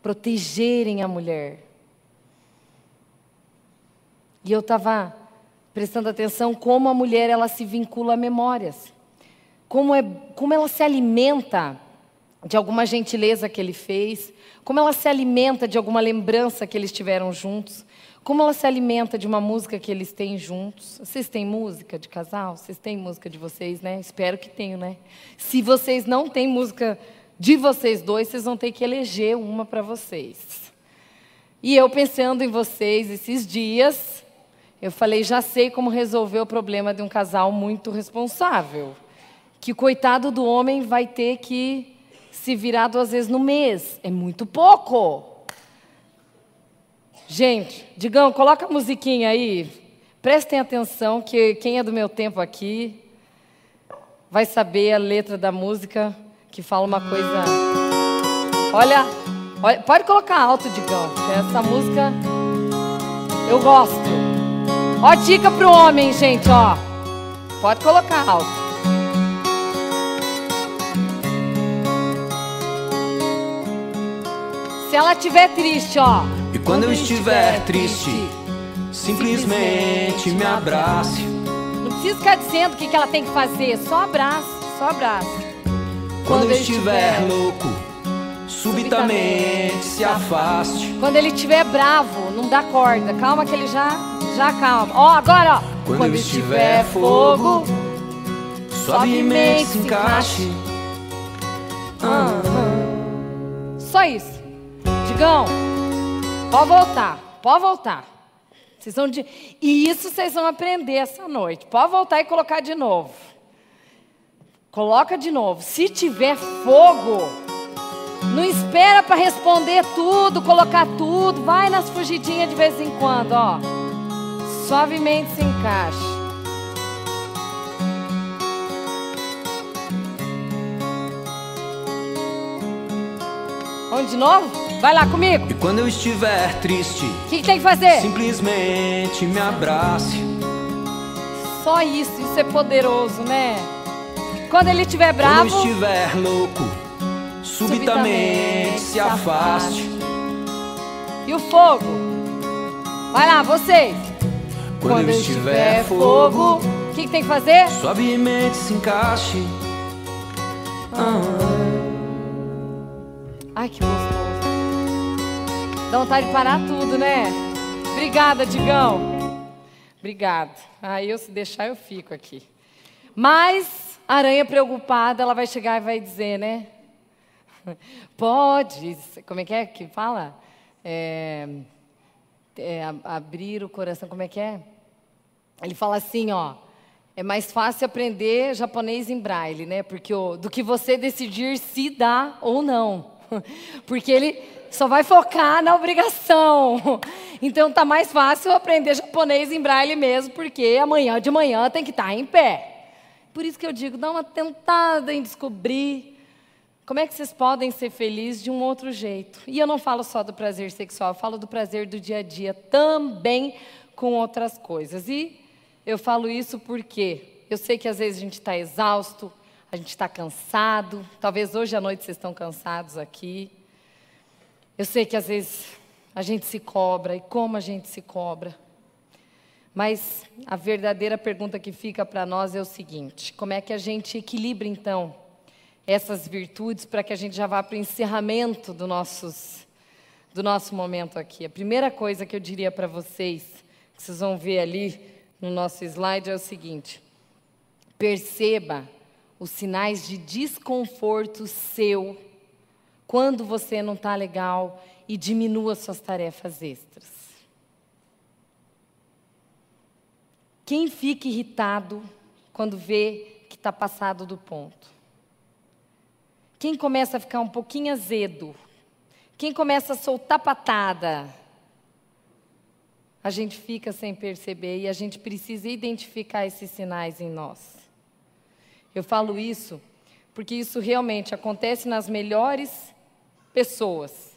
A: protegerem a mulher. E eu estava prestando atenção como a mulher ela se vincula a memórias. Como, é, como ela se alimenta de alguma gentileza que ele fez, como ela se alimenta de alguma lembrança que eles tiveram juntos, como ela se alimenta de uma música que eles têm juntos. Vocês têm música de casal? Vocês têm música de vocês, né? Espero que tenham, né? Se vocês não têm música de vocês dois, vocês vão ter que eleger uma para vocês. E eu pensando em vocês esses dias, eu falei, já sei como resolver o problema de um casal muito responsável. Que coitado do homem vai ter que se virar duas vezes no mês. É muito pouco. Gente, Digão, coloca a musiquinha aí. Prestem atenção que quem é do meu tempo aqui vai saber a letra da música que fala uma coisa. Olha, olha pode colocar alto, Digão, essa música eu gosto. Ó, dica pro homem, gente, ó. Pode colocar alto. Se ela estiver triste, ó.
C: E quando eu estiver triste, simplesmente me abrace.
A: Não precisa ficar dizendo o que ela tem que fazer, só abraça, só abraça.
C: Quando eu estiver louco, subitamente se afaste.
A: Quando ele estiver bravo, não dá corda. Calma que ele já, já calma. Ó, agora, ó.
C: Quando, Quando estiver fogo, suavemente se encaixe.
A: Ah, ah. Só isso. Digão, pode voltar, pode voltar. Vocês vão de... E isso vocês vão aprender essa noite. Pode voltar e colocar de novo. Coloca de novo. Se tiver fogo, não espera para responder tudo, colocar tudo. Vai nas fugidinhas de vez em quando, ó. Suavemente se encaixa. Vamos de novo? Vai lá comigo.
C: E quando eu estiver triste,
A: o que, que tem que fazer?
C: Simplesmente me abrace.
A: Só isso, isso é poderoso, né? Quando ele estiver bravo.
C: Quando estiver louco, subitamente, subitamente se afaste.
A: E o fogo? Vai lá, vocês.
C: Quando, Quando estiver fogo,
A: o que, que, tem que fazer?
C: Suavemente se encaixe.
A: Ah. Ai, que gostoso. Dá vontade de parar tudo, né? Obrigada, Digão. Obrigada. Aí eu se deixar eu fico aqui. Mas a aranha preocupada, ela vai chegar e vai dizer, né? Pode, como é que é que fala? É, é, abrir o coração, como é que é? Ele fala assim, ó. É mais fácil aprender japonês em braille, né? Porque do que você decidir se dá ou não. Porque ele só vai focar na obrigação. Então tá mais fácil aprender japonês em braille mesmo, porque amanhã de manhã tem que estar tá em pé. Por isso que eu digo, dá uma tentada em descobrir como é que vocês podem ser felizes de um outro jeito. E eu não falo só do prazer sexual, eu falo do prazer do dia a dia também com outras coisas. E eu falo isso porque eu sei que às vezes a gente está exausto, a gente está cansado. Talvez hoje à noite vocês estão cansados aqui. Eu sei que às vezes a gente se cobra e como a gente se cobra. Mas a verdadeira pergunta que fica para nós é o seguinte: como é que a gente equilibra então essas virtudes para que a gente já vá para o encerramento do, nossos, do nosso momento aqui? A primeira coisa que eu diria para vocês, que vocês vão ver ali no nosso slide, é o seguinte: perceba os sinais de desconforto seu quando você não está legal e diminua suas tarefas extras. Quem fica irritado quando vê que está passado do ponto? Quem começa a ficar um pouquinho azedo? Quem começa a soltar patada? A gente fica sem perceber e a gente precisa identificar esses sinais em nós. Eu falo isso porque isso realmente acontece nas melhores pessoas.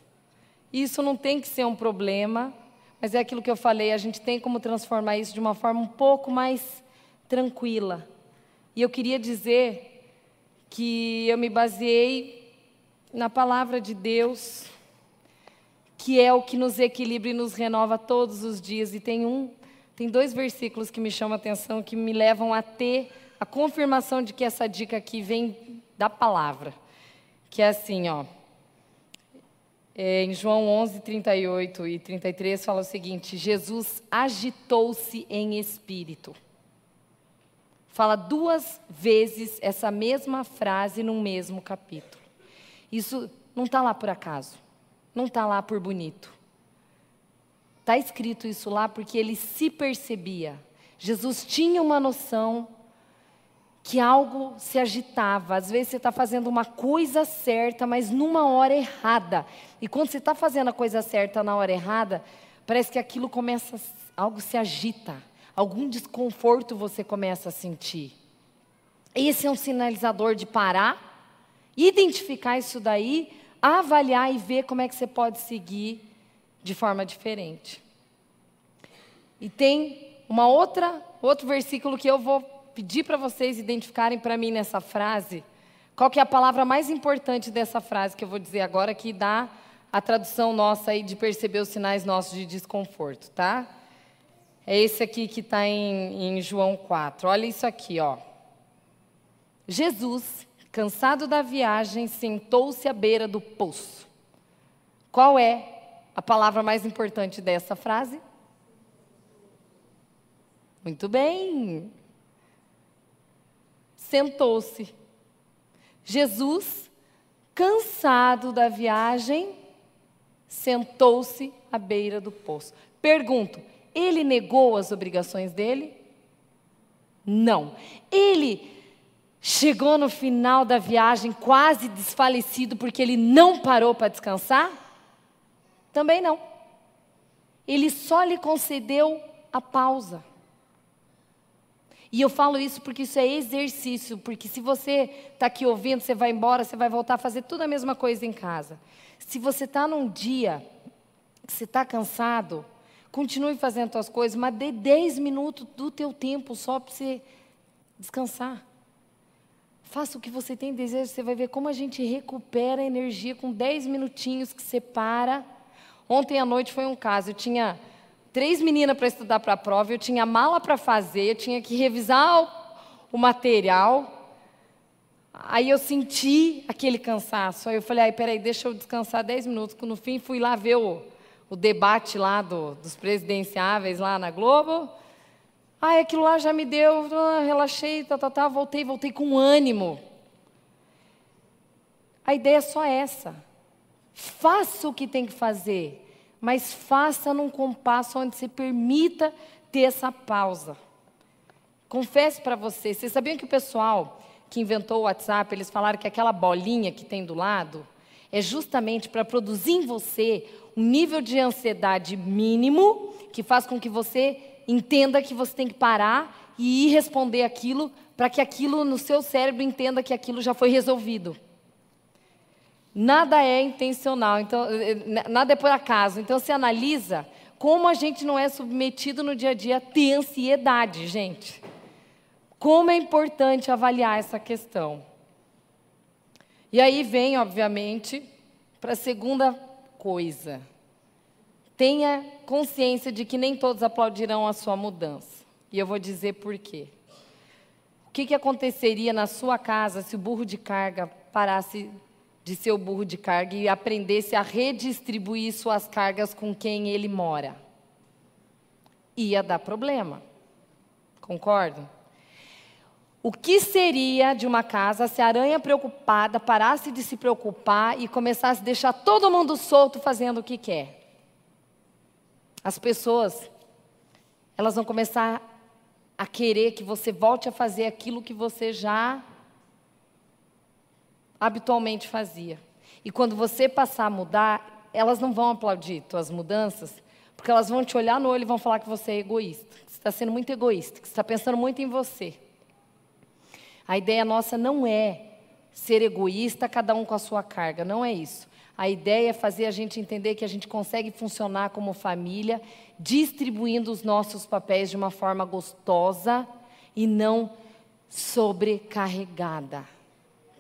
A: Isso não tem que ser um problema, mas é aquilo que eu falei, a gente tem como transformar isso de uma forma um pouco mais tranquila. E eu queria dizer que eu me baseei na palavra de Deus, que é o que nos equilibra e nos renova todos os dias. E tem um, tem dois versículos que me chamam a atenção, que me levam a ter a confirmação de que essa dica aqui vem da palavra. Que é assim, ó. É, em João 11, 38 e 33 fala o seguinte: Jesus agitou-se em espírito. Fala duas vezes essa mesma frase no mesmo capítulo. Isso não está lá por acaso, não está lá por bonito. Está escrito isso lá porque ele se percebia. Jesus tinha uma noção que algo se agitava. Às vezes você está fazendo uma coisa certa, mas numa hora errada. E quando você está fazendo a coisa certa na hora errada, parece que aquilo começa, algo se agita, algum desconforto você começa a sentir. Esse é um sinalizador de parar, identificar isso daí, avaliar e ver como é que você pode seguir de forma diferente. E tem uma outra, outro versículo que eu vou pedir para vocês identificarem para mim nessa frase qual que é a palavra mais importante dessa frase que eu vou dizer agora, que dá a tradução nossa aí de perceber os sinais nossos de desconforto, tá? É esse aqui que está em, em João 4. Olha isso aqui, ó. Jesus, cansado da viagem, sentou-se à beira do poço. Qual é a palavra mais importante dessa frase? Muito bem sentou-se. Jesus, cansado da viagem, sentou-se à beira do poço. Pergunto: ele negou as obrigações dele? Não. Ele chegou no final da viagem quase desfalecido porque ele não parou para descansar? Também não. Ele só lhe concedeu a pausa. E eu falo isso porque isso é exercício, porque se você está aqui ouvindo, você vai embora, você vai voltar a fazer tudo a mesma coisa em casa. Se você está num dia que você está cansado, continue fazendo suas coisas, mas dê 10 minutos do teu tempo só para você descansar. Faça o que você tem desejo, você vai ver como a gente recupera energia com 10 minutinhos que você para. Ontem à noite foi um caso, eu tinha três meninas para estudar para a prova, eu tinha mala para fazer, eu tinha que revisar o, o, material. Aí eu senti aquele cansaço. Aí eu falei, ai, peraí, deixa eu descansar dez minutos. No fim, fui lá ver o, o debate lá do, dos presidenciáveis lá na Globo. Ai, aquilo lá já me deu, ah, relaxei, tá, tá, tá, voltei, voltei com ânimo. A ideia é só essa. Faça o que tem que fazer mas faça num compasso onde se permita ter essa pausa. Confesso para vocês, vocês sabiam que o pessoal que inventou o WhatsApp, eles falaram que aquela bolinha que tem do lado é justamente para produzir em você um nível de ansiedade mínimo que faz com que você entenda que você tem que parar e ir responder aquilo para que aquilo no seu cérebro entenda que aquilo já foi resolvido. Nada é intencional, então eh, eh, nada é por acaso. Então se analisa como a gente não é submetido no dia a dia a ter ansiedade, gente. Como é importante avaliar essa questão. E aí vem, obviamente, para a segunda coisa. Tenha consciência de que nem todos aplaudirão a sua mudança. E eu vou dizer por quê. O que, que aconteceria na sua casa se o burro de carga parasse de seu burro de carga e aprendesse a redistribuir suas cargas com quem ele mora. Ia dar problema. Concordo? O que seria de uma casa se a aranha preocupada parasse de se preocupar e começasse a deixar todo mundo solto fazendo o que quer? As pessoas, elas vão começar a querer que você volte a fazer aquilo que você já habitualmente fazia. E quando você passar a mudar, elas não vão aplaudir suas mudanças, porque elas vão te olhar no olho e vão falar que você é egoísta, que você está sendo muito egoísta, que você está pensando muito em você. A ideia nossa não é ser egoísta, cada um com a sua carga, não é isso. A ideia é fazer a gente entender que a gente consegue funcionar como família, distribuindo os nossos papéis de uma forma gostosa e não sobrecarregada.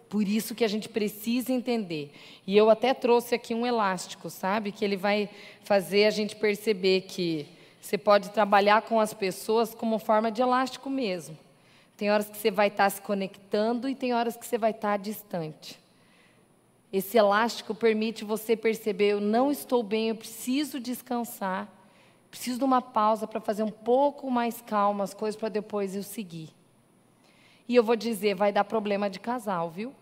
A: Por isso que a gente precisa entender. E eu até trouxe aqui um elástico, sabe? Que ele vai fazer a gente perceber que você pode trabalhar com as pessoas como forma de elástico mesmo. Tem horas que você vai estar se conectando e tem horas que você vai estar distante. Esse elástico permite você perceber: eu não estou bem, eu preciso descansar, preciso de uma pausa para fazer um pouco mais calma as coisas para depois eu seguir. E eu vou dizer: vai dar problema de casal, viu?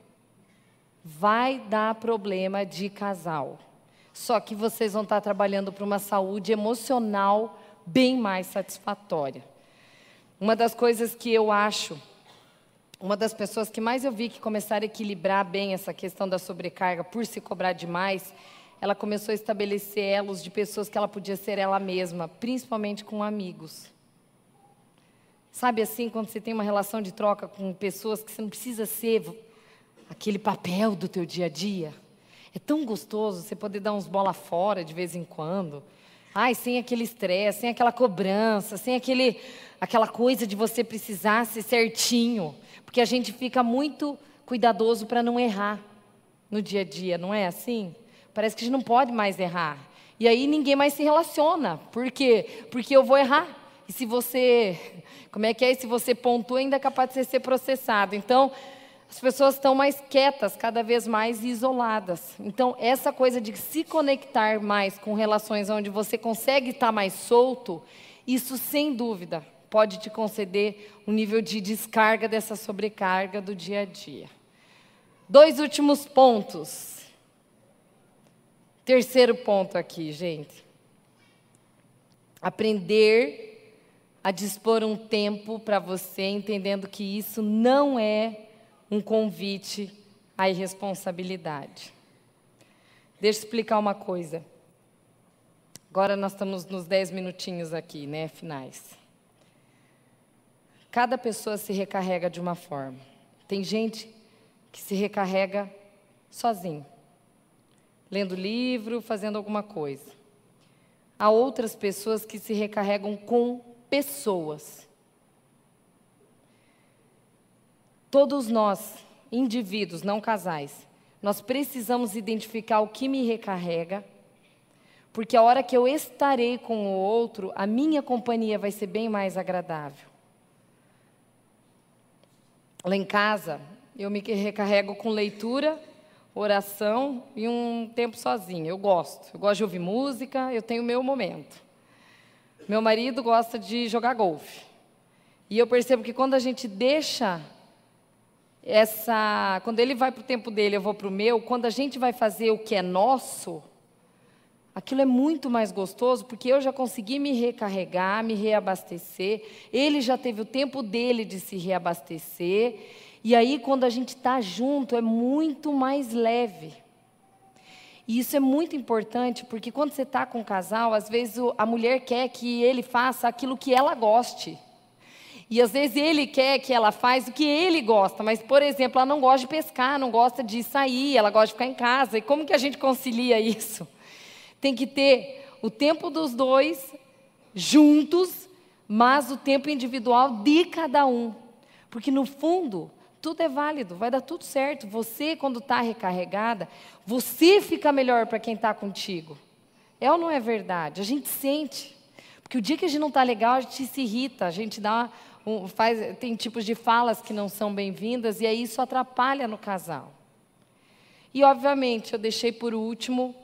A: Vai dar problema de casal. Só que vocês vão estar trabalhando para uma saúde emocional bem mais satisfatória. Uma das coisas que eu acho, uma das pessoas que mais eu vi que começaram a equilibrar bem essa questão da sobrecarga por se cobrar demais, ela começou a estabelecer elos de pessoas que ela podia ser ela mesma, principalmente com amigos. Sabe assim, quando você tem uma relação de troca com pessoas que você não precisa ser aquele papel do teu dia a dia. É tão gostoso você poder dar uns bola fora de vez em quando. Ai, sem aquele estresse, sem aquela cobrança, sem aquele, aquela coisa de você precisar ser certinho. Porque a gente fica muito cuidadoso para não errar no dia a dia, não é assim? Parece que a gente não pode mais errar. E aí ninguém mais se relaciona. Por quê? Porque eu vou errar. E se você. Como é que é? E se você pontua, ainda é capaz de ser processado. Então, as pessoas estão mais quietas, cada vez mais isoladas. Então, essa coisa de se conectar mais com relações onde você consegue estar mais solto, isso sem dúvida pode te conceder um nível de descarga dessa sobrecarga do dia a dia. Dois últimos pontos. Terceiro ponto aqui, gente. Aprender a dispor um tempo para você, entendendo que isso não é um convite à irresponsabilidade. Deixa eu explicar uma coisa. Agora nós estamos nos dez minutinhos aqui, né, finais. Cada pessoa se recarrega de uma forma. Tem gente que se recarrega sozinho, lendo livro, fazendo alguma coisa. Há outras pessoas que se recarregam com pessoas. Todos nós, indivíduos, não casais, nós precisamos identificar o que me recarrega, porque a hora que eu estarei com o outro, a minha companhia vai ser bem mais agradável. Lá em casa, eu me recarrego com leitura, oração e um tempo sozinho. Eu gosto. Eu gosto de ouvir música, eu tenho o meu momento. Meu marido gosta de jogar golfe. E eu percebo que quando a gente deixa essa, quando ele vai para o tempo dele, eu vou para o meu, quando a gente vai fazer o que é nosso, aquilo é muito mais gostoso, porque eu já consegui me recarregar, me reabastecer, ele já teve o tempo dele de se reabastecer, e aí quando a gente está junto é muito mais leve. E isso é muito importante, porque quando você está com um casal, às vezes a mulher quer que ele faça aquilo que ela goste. E às vezes ele quer que ela faça o que ele gosta, mas, por exemplo, ela não gosta de pescar, não gosta de sair, ela gosta de ficar em casa. E como que a gente concilia isso? Tem que ter o tempo dos dois juntos, mas o tempo individual de cada um. Porque no fundo, tudo é válido, vai dar tudo certo. Você, quando está recarregada, você fica melhor para quem está contigo. É ou não é verdade? A gente sente. Porque o dia que a gente não está legal, a gente se irrita, a gente dá um, faz, tem tipos de falas que não são bem-vindas, e aí isso atrapalha no casal. E, obviamente, eu deixei por último,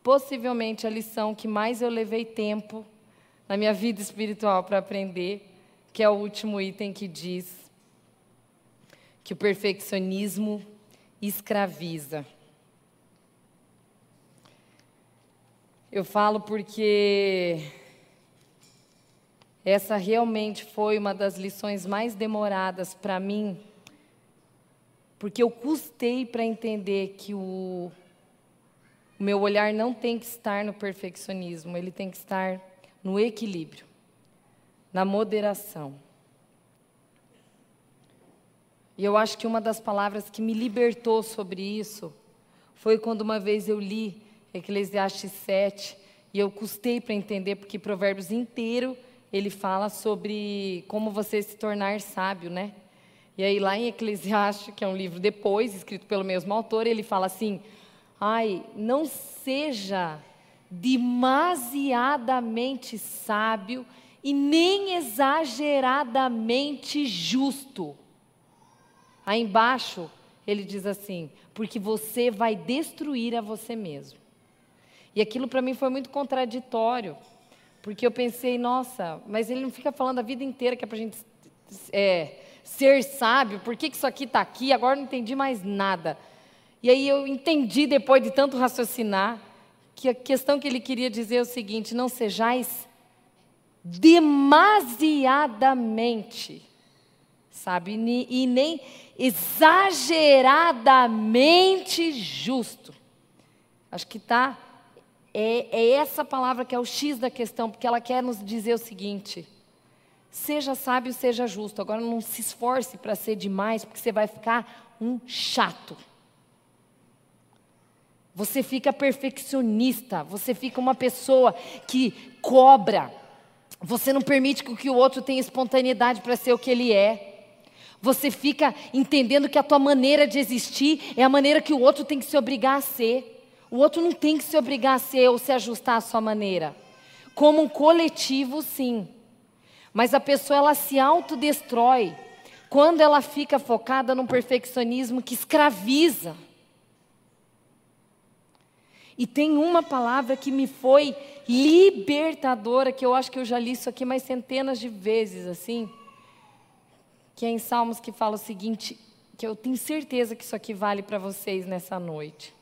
A: possivelmente, a lição que mais eu levei tempo na minha vida espiritual para aprender, que é o último item que diz: que o perfeccionismo escraviza. Eu falo porque essa realmente foi uma das lições mais demoradas para mim, porque eu custei para entender que o, o meu olhar não tem que estar no perfeccionismo, ele tem que estar no equilíbrio, na moderação. E eu acho que uma das palavras que me libertou sobre isso foi quando uma vez eu li Eclesiastes 7 e eu custei para entender, porque Provérbios inteiro ele fala sobre como você se tornar sábio, né? E aí lá em Eclesiastes, que é um livro depois, escrito pelo mesmo autor, ele fala assim: "Ai, não seja demasiadamente sábio e nem exageradamente justo." Aí embaixo ele diz assim: "Porque você vai destruir a você mesmo." E aquilo para mim foi muito contraditório. Porque eu pensei, nossa, mas ele não fica falando a vida inteira que é para a gente é, ser sábio, por que, que isso aqui está aqui? Agora não entendi mais nada. E aí eu entendi, depois de tanto raciocinar, que a questão que ele queria dizer é o seguinte: não sejais demasiadamente, sabe, e nem exageradamente justo. Acho que está é, é essa palavra que é o X da questão, porque ela quer nos dizer o seguinte: seja sábio, seja justo. Agora não se esforce para ser demais, porque você vai ficar um chato. Você fica perfeccionista, você fica uma pessoa que cobra. Você não permite que o outro tenha espontaneidade para ser o que ele é. Você fica entendendo que a tua maneira de existir é a maneira que o outro tem que se obrigar a ser. O outro não tem que se obrigar a ser ou se ajustar à sua maneira. Como um coletivo, sim. Mas a pessoa ela se autodestrói quando ela fica focada num perfeccionismo que escraviza. E tem uma palavra que me foi libertadora, que eu acho que eu já li isso aqui mais centenas de vezes, assim, que é em Salmos que fala o seguinte, que eu tenho certeza que isso aqui vale para vocês nessa noite.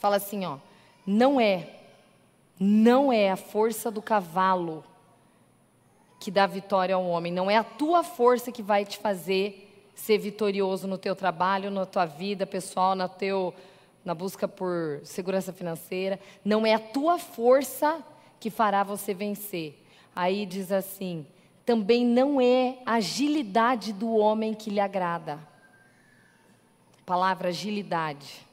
A: Fala assim, ó, não é, não é a força do cavalo que dá vitória ao homem, não é a tua força que vai te fazer ser vitorioso no teu trabalho, na tua vida pessoal, na teu na busca por segurança financeira, não é a tua força que fará você vencer. Aí diz assim: também não é a agilidade do homem que lhe agrada. palavra agilidade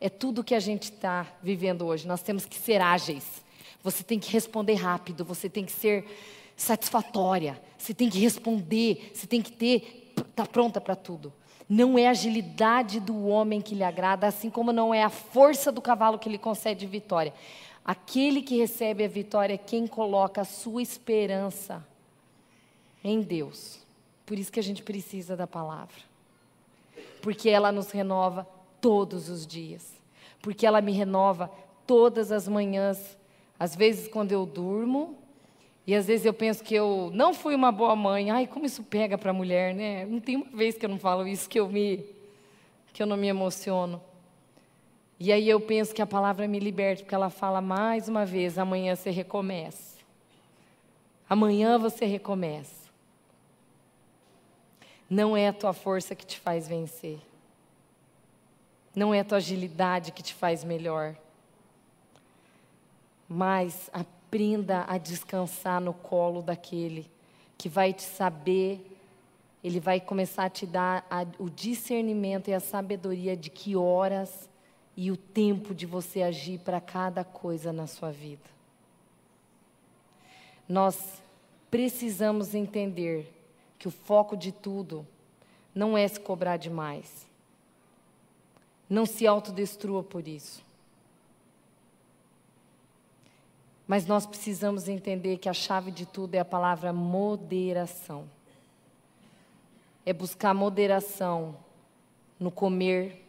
A: é tudo que a gente está vivendo hoje. Nós temos que ser ágeis. Você tem que responder rápido, você tem que ser satisfatória, você tem que responder, você tem que ter, tá pronta para tudo. Não é a agilidade do homem que lhe agrada, assim como não é a força do cavalo que lhe concede vitória. Aquele que recebe a vitória é quem coloca a sua esperança em Deus. Por isso que a gente precisa da palavra. Porque ela nos renova todos os dias, porque ela me renova todas as manhãs. Às vezes, quando eu durmo, e às vezes eu penso que eu não fui uma boa mãe. Ai, como isso pega para a mulher, né? Não tem uma vez que eu não falo isso que eu me que eu não me emociono. E aí eu penso que a palavra me liberta, porque ela fala mais uma vez, amanhã você recomeça. Amanhã você recomeça. Não é a tua força que te faz vencer. Não é a tua agilidade que te faz melhor. Mas aprenda a descansar no colo daquele que vai te saber, ele vai começar a te dar a, o discernimento e a sabedoria de que horas e o tempo de você agir para cada coisa na sua vida. Nós precisamos entender que o foco de tudo não é se cobrar demais não se autodestrua por isso. Mas nós precisamos entender que a chave de tudo é a palavra moderação. É buscar moderação no comer,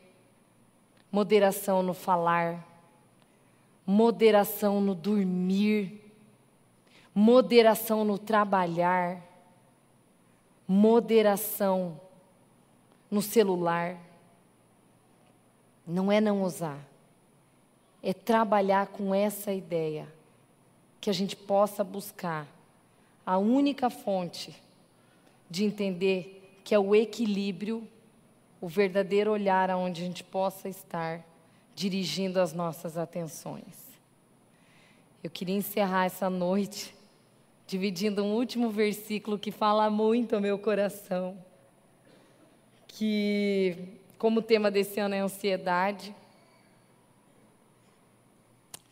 A: moderação no falar, moderação no dormir, moderação no trabalhar, moderação no celular. Não é não usar, é trabalhar com essa ideia, que a gente possa buscar a única fonte de entender que é o equilíbrio, o verdadeiro olhar aonde a gente possa estar dirigindo as nossas atenções. Eu queria encerrar essa noite dividindo um último versículo que fala muito ao meu coração, que como tema desse ano é ansiedade.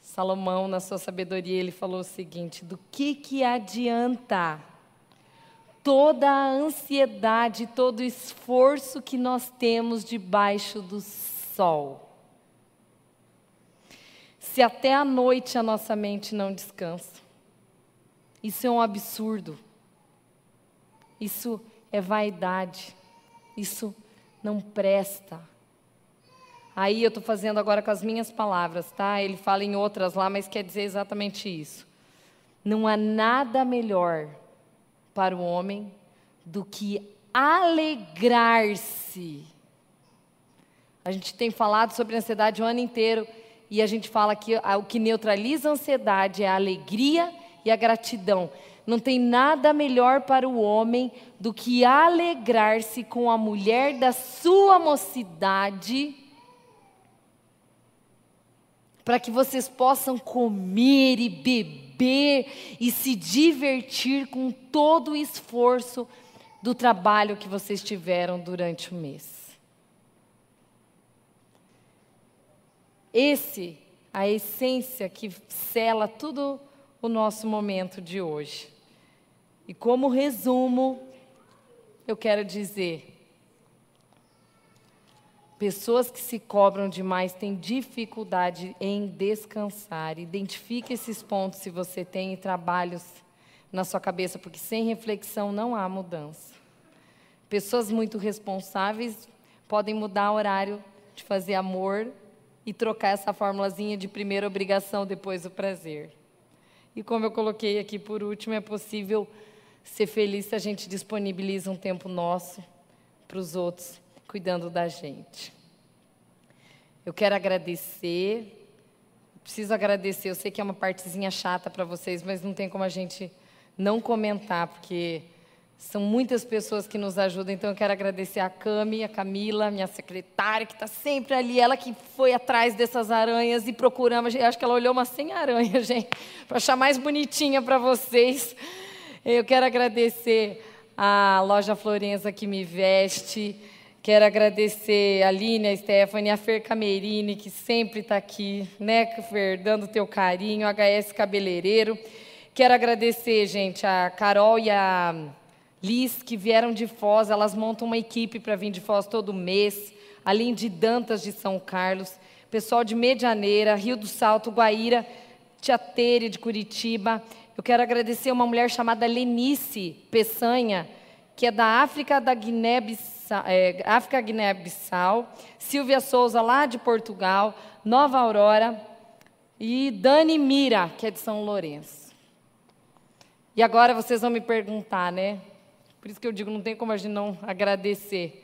A: Salomão, na sua sabedoria, ele falou o seguinte: do que que adianta toda a ansiedade, todo o esforço que nós temos debaixo do sol? Se até a noite a nossa mente não descansa. Isso é um absurdo. Isso é vaidade. Isso não presta. Aí eu estou fazendo agora com as minhas palavras, tá? Ele fala em outras lá, mas quer dizer exatamente isso. Não há nada melhor para o homem do que alegrar-se. A gente tem falado sobre ansiedade o ano inteiro e a gente fala que o que neutraliza a ansiedade é a alegria e a gratidão. Não tem nada melhor para o homem do que alegrar-se com a mulher da sua mocidade, para que vocês possam comer e beber e se divertir com todo o esforço do trabalho que vocês tiveram durante o mês. Esse a essência que cela tudo o nosso momento de hoje. E como resumo, eu quero dizer: pessoas que se cobram demais têm dificuldade em descansar. Identifique esses pontos se você tem trabalhos na sua cabeça, porque sem reflexão não há mudança. Pessoas muito responsáveis podem mudar o horário de fazer amor e trocar essa formulazinha de primeira obrigação, depois o prazer. E como eu coloquei aqui por último, é possível ser feliz se a gente disponibiliza um tempo nosso para os outros, cuidando da gente. Eu quero agradecer, preciso agradecer, eu sei que é uma partezinha chata para vocês, mas não tem como a gente não comentar, porque são muitas pessoas que nos ajudam, então eu quero agradecer a Cami, a Camila, minha secretária, que está sempre ali, ela que foi atrás dessas aranhas e procuramos, acho que ela olhou umas 100 aranhas, gente, para achar mais bonitinha para vocês. Eu quero agradecer a loja Florença que me veste, quero agradecer a Aline, a Stephanie, a Fer Camerini, que sempre está aqui, né, Fer, dando teu carinho, HS Cabeleireiro. Quero agradecer, gente, a Carol e a Liz, que vieram de Foz, elas montam uma equipe para vir de Foz todo mês, além de Dantas de São Carlos, pessoal de Medianeira, Rio do Salto, Guaíra, Tiateire de Curitiba. Eu quero agradecer uma mulher chamada Lenice Peçanha, que é da África da Guiné-Bissau, é, Guiné-Bissau, Silvia Souza, lá de Portugal, Nova Aurora, e Dani Mira, que é de São Lourenço. E agora vocês vão me perguntar, né? Por isso que eu digo, não tem como a gente não agradecer.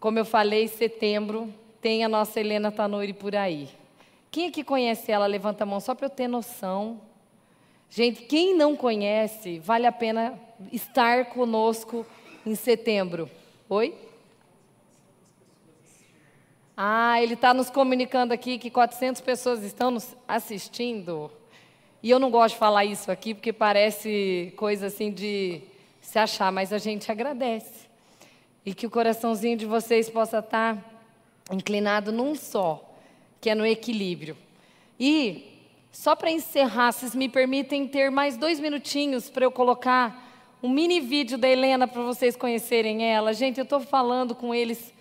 A: Como eu falei, setembro tem a nossa Helena Tanuri por aí. Quem aqui conhece ela? Levanta a mão só para eu ter noção. Gente, quem não conhece, vale a pena estar conosco em setembro. Oi? Ah, ele está nos comunicando aqui que 400 pessoas estão nos assistindo. E eu não gosto de falar isso aqui porque parece coisa assim de se achar, mas a gente agradece. E que o coraçãozinho de vocês possa estar inclinado num só, que é no equilíbrio. E, só para encerrar, vocês me permitem ter mais dois minutinhos para eu colocar um mini vídeo da Helena para vocês conhecerem ela. Gente, eu estou falando com eles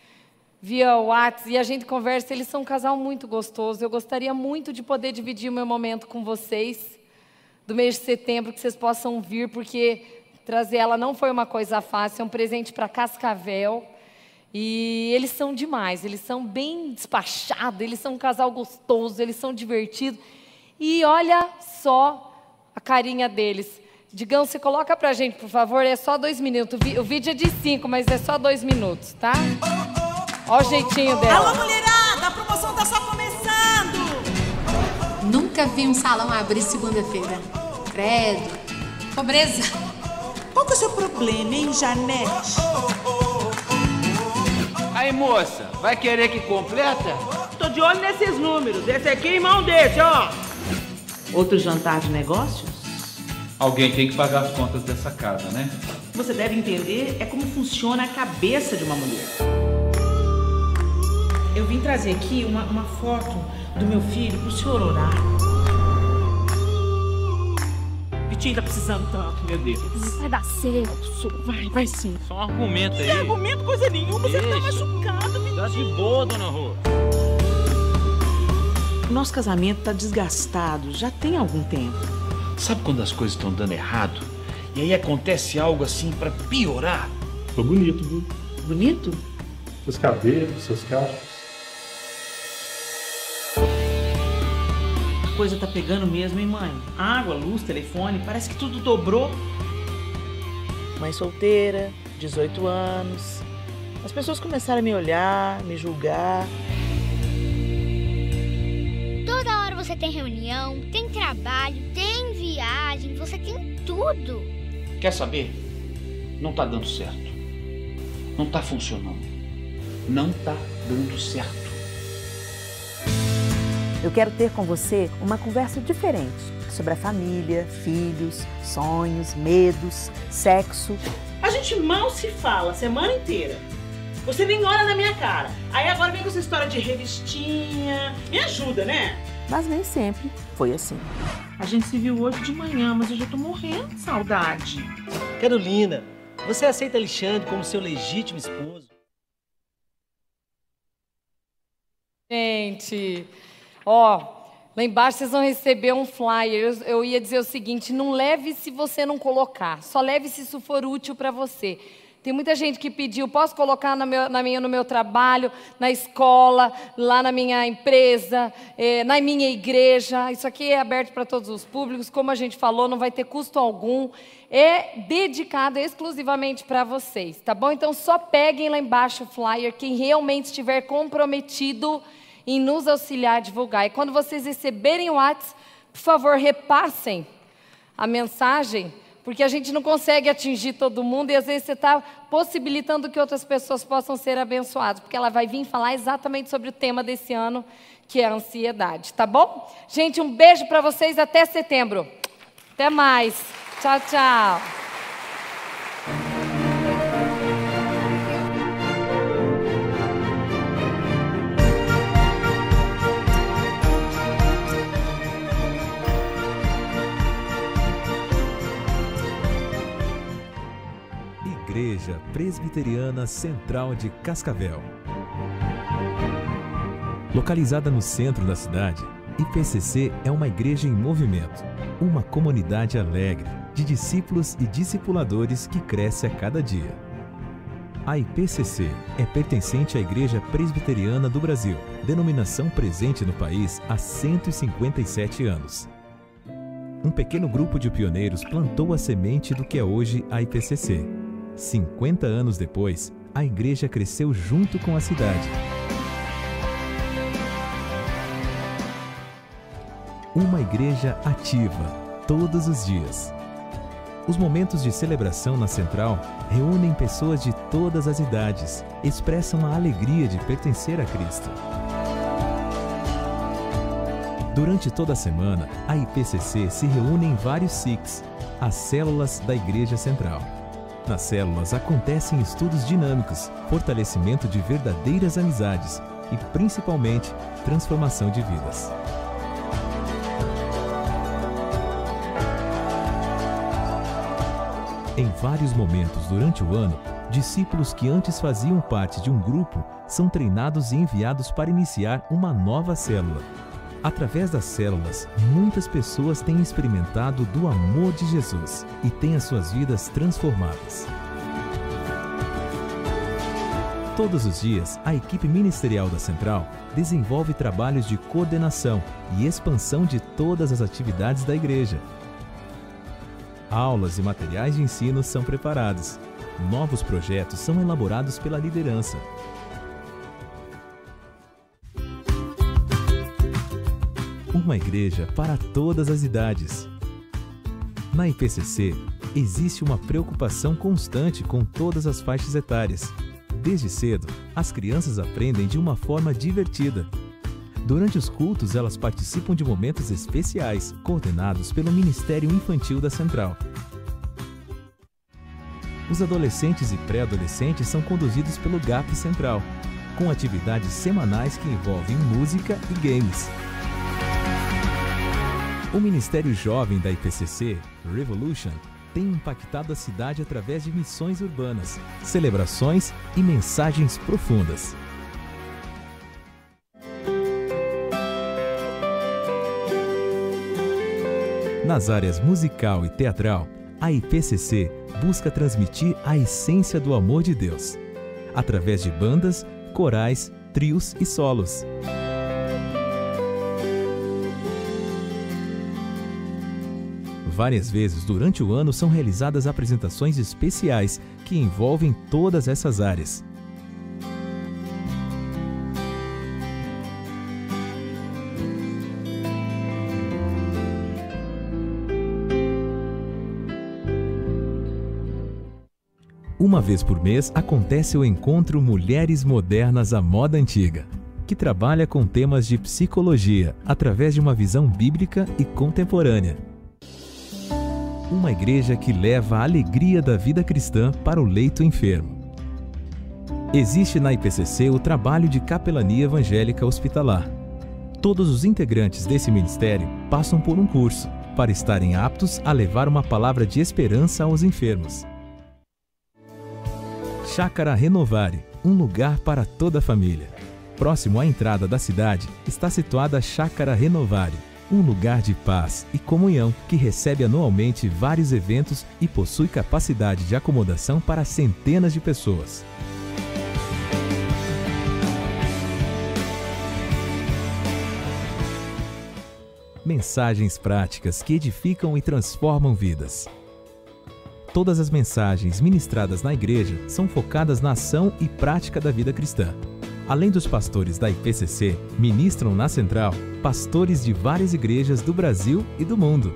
A: via WhatsApp e a gente conversa. Eles são um casal muito gostoso. Eu gostaria muito de poder dividir o meu momento com vocês do mês de setembro, que vocês possam vir, porque Trazer ela não foi uma coisa fácil, é um presente para Cascavel. E eles são demais, eles são bem despachados, eles são um casal gostoso, eles são divertidos. E olha só a carinha deles. Digão, você coloca pra gente, por favor, é só dois minutos. O vídeo é de cinco, mas é só dois minutos, tá? Ó o jeitinho dela.
D: Alô, mulherada, a promoção tá só começando!
E: Nunca vi um salão abrir segunda-feira. Credo. Pobreza.
D: Qual que é o seu problema, hein, Janete?
F: Aí, moça, vai querer que completa?
G: Tô de olho nesses números. Esse aqui em mão desse, ó.
D: Outro jantar de negócios?
H: Alguém tem que pagar as contas dessa casa, né?
D: Você deve entender é como funciona a cabeça de uma mulher. Eu vim trazer aqui uma, uma foto do meu filho pro senhor orar. Vitinho tá precisando tanto, meu Deus.
I: Vai dar certo, vai, vai sim.
H: Só um argumento aí.
D: Não argumento coisa nenhuma, você tá machucado, Vitinho.
H: Tá de boa, dona Rô.
D: Nosso casamento tá desgastado, já tem algum tempo.
F: Sabe quando as coisas estão dando errado? E aí acontece algo assim pra piorar?
J: Tô bonito, viu?
D: Bonito?
J: Seus cabelos, seus cachos.
D: Coisa tá pegando mesmo, hein, mãe? Água, luz, telefone, parece que tudo dobrou. Mãe solteira, 18 anos. As pessoas começaram a me olhar, me julgar.
I: Toda hora você tem reunião, tem trabalho, tem viagem, você tem tudo.
F: Quer saber? Não tá dando certo. Não tá funcionando. Não tá dando certo.
K: Eu quero ter com você uma conversa diferente sobre a família, filhos, sonhos, medos, sexo.
D: A gente mal se fala a semana inteira. Você nem olha na minha cara. Aí agora vem com essa história de revistinha. Me ajuda, né?
K: Mas nem sempre foi assim.
D: A gente se viu hoje de manhã, mas eu já tô morrendo de saudade.
G: Carolina, você aceita Alexandre como seu legítimo esposo?
A: Gente, ó, lá embaixo vocês vão receber um flyer. Eu, eu ia dizer o seguinte: não leve se você não colocar, só leve se isso for útil para você. Tem muita gente que pediu, posso colocar no meu, na minha, no meu trabalho, na escola, lá na minha empresa, eh, na minha igreja. Isso aqui é aberto para todos os públicos, como a gente falou, não vai ter custo algum. É dedicado exclusivamente para vocês, tá bom? Então só peguem lá embaixo o flyer, quem realmente estiver comprometido em nos auxiliar a divulgar. E quando vocês receberem o WhatsApp, por favor, repassem a mensagem porque a gente não consegue atingir todo mundo e às vezes você está possibilitando que outras pessoas possam ser abençoadas, porque ela vai vir falar exatamente sobre o tema desse ano, que é a ansiedade, tá bom? Gente, um beijo para vocês até setembro. Até mais. Tchau, tchau.
L: Igreja Presbiteriana Central de Cascavel. Localizada no centro da cidade, IPCC é uma igreja em movimento, uma comunidade alegre de discípulos e discipuladores que cresce a cada dia. A IPCC é pertencente à Igreja Presbiteriana do Brasil, denominação presente no país há 157 anos. Um pequeno grupo de pioneiros plantou a semente do que é hoje a IPCC. 50 anos depois, a igreja cresceu junto com a cidade. Uma igreja ativa, todos os dias. Os momentos de celebração na central reúnem pessoas de todas as idades, expressam a alegria de pertencer a Cristo. Durante toda a semana, a IPCC se reúne em vários SICs, as células da Igreja Central. Nas células acontecem estudos dinâmicos, fortalecimento de verdadeiras amizades e, principalmente, transformação de vidas. Em vários momentos durante o ano, discípulos que antes faziam parte de um grupo são treinados e enviados para iniciar uma nova célula. Através das células, muitas pessoas têm experimentado do amor de Jesus e têm as suas vidas transformadas. Todos os dias, a equipe ministerial da Central desenvolve trabalhos de coordenação e expansão de todas as atividades da igreja. aulas e materiais de ensino são preparados. Novos projetos são elaborados pela liderança. Uma igreja para todas as idades. Na IPCC, existe uma preocupação constante com todas as faixas etárias. Desde cedo, as crianças aprendem de uma forma divertida. Durante os cultos, elas participam de momentos especiais, coordenados pelo Ministério Infantil da Central. Os adolescentes e pré-adolescentes são conduzidos pelo GAP Central, com atividades semanais que envolvem música e games. O Ministério Jovem da IPCC, Revolution, tem impactado a cidade através de missões urbanas, celebrações e mensagens profundas. Nas áreas musical e teatral, a IPCC busca transmitir a essência do amor de Deus, através de bandas, corais, trios e solos. Várias vezes durante o ano são realizadas apresentações especiais que envolvem todas essas áreas. Uma vez por mês acontece o encontro Mulheres Modernas à Moda Antiga, que trabalha com temas de psicologia através de uma visão bíblica e contemporânea. Uma igreja que leva a alegria da vida cristã para o leito enfermo. Existe na IPCC o trabalho de capelania evangélica hospitalar. Todos os integrantes desse ministério passam por um curso para estarem aptos a levar uma palavra de esperança aos enfermos. Chácara Renovare, um lugar para toda a família. Próximo à entrada da cidade está situada a Chácara Renovare, um lugar de paz e comunhão que recebe anualmente vários eventos e possui capacidade de acomodação para centenas de pessoas. Mensagens práticas que edificam e transformam vidas. Todas as mensagens ministradas na igreja são focadas na ação e prática da vida cristã. Além dos pastores da IPCC, ministram na central pastores de várias igrejas do Brasil e do mundo.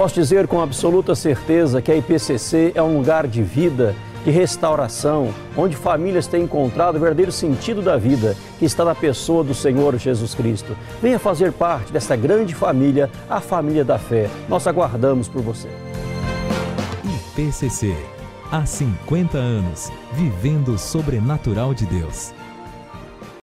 M: Posso dizer com absoluta certeza que a IPCC é um lugar de vida, de restauração, onde famílias têm encontrado o verdadeiro sentido da vida, que está na pessoa do Senhor Jesus Cristo. Venha fazer parte dessa grande família, a família da fé. Nós aguardamos por você.
L: IPCC, há 50 anos, vivendo o sobrenatural de Deus.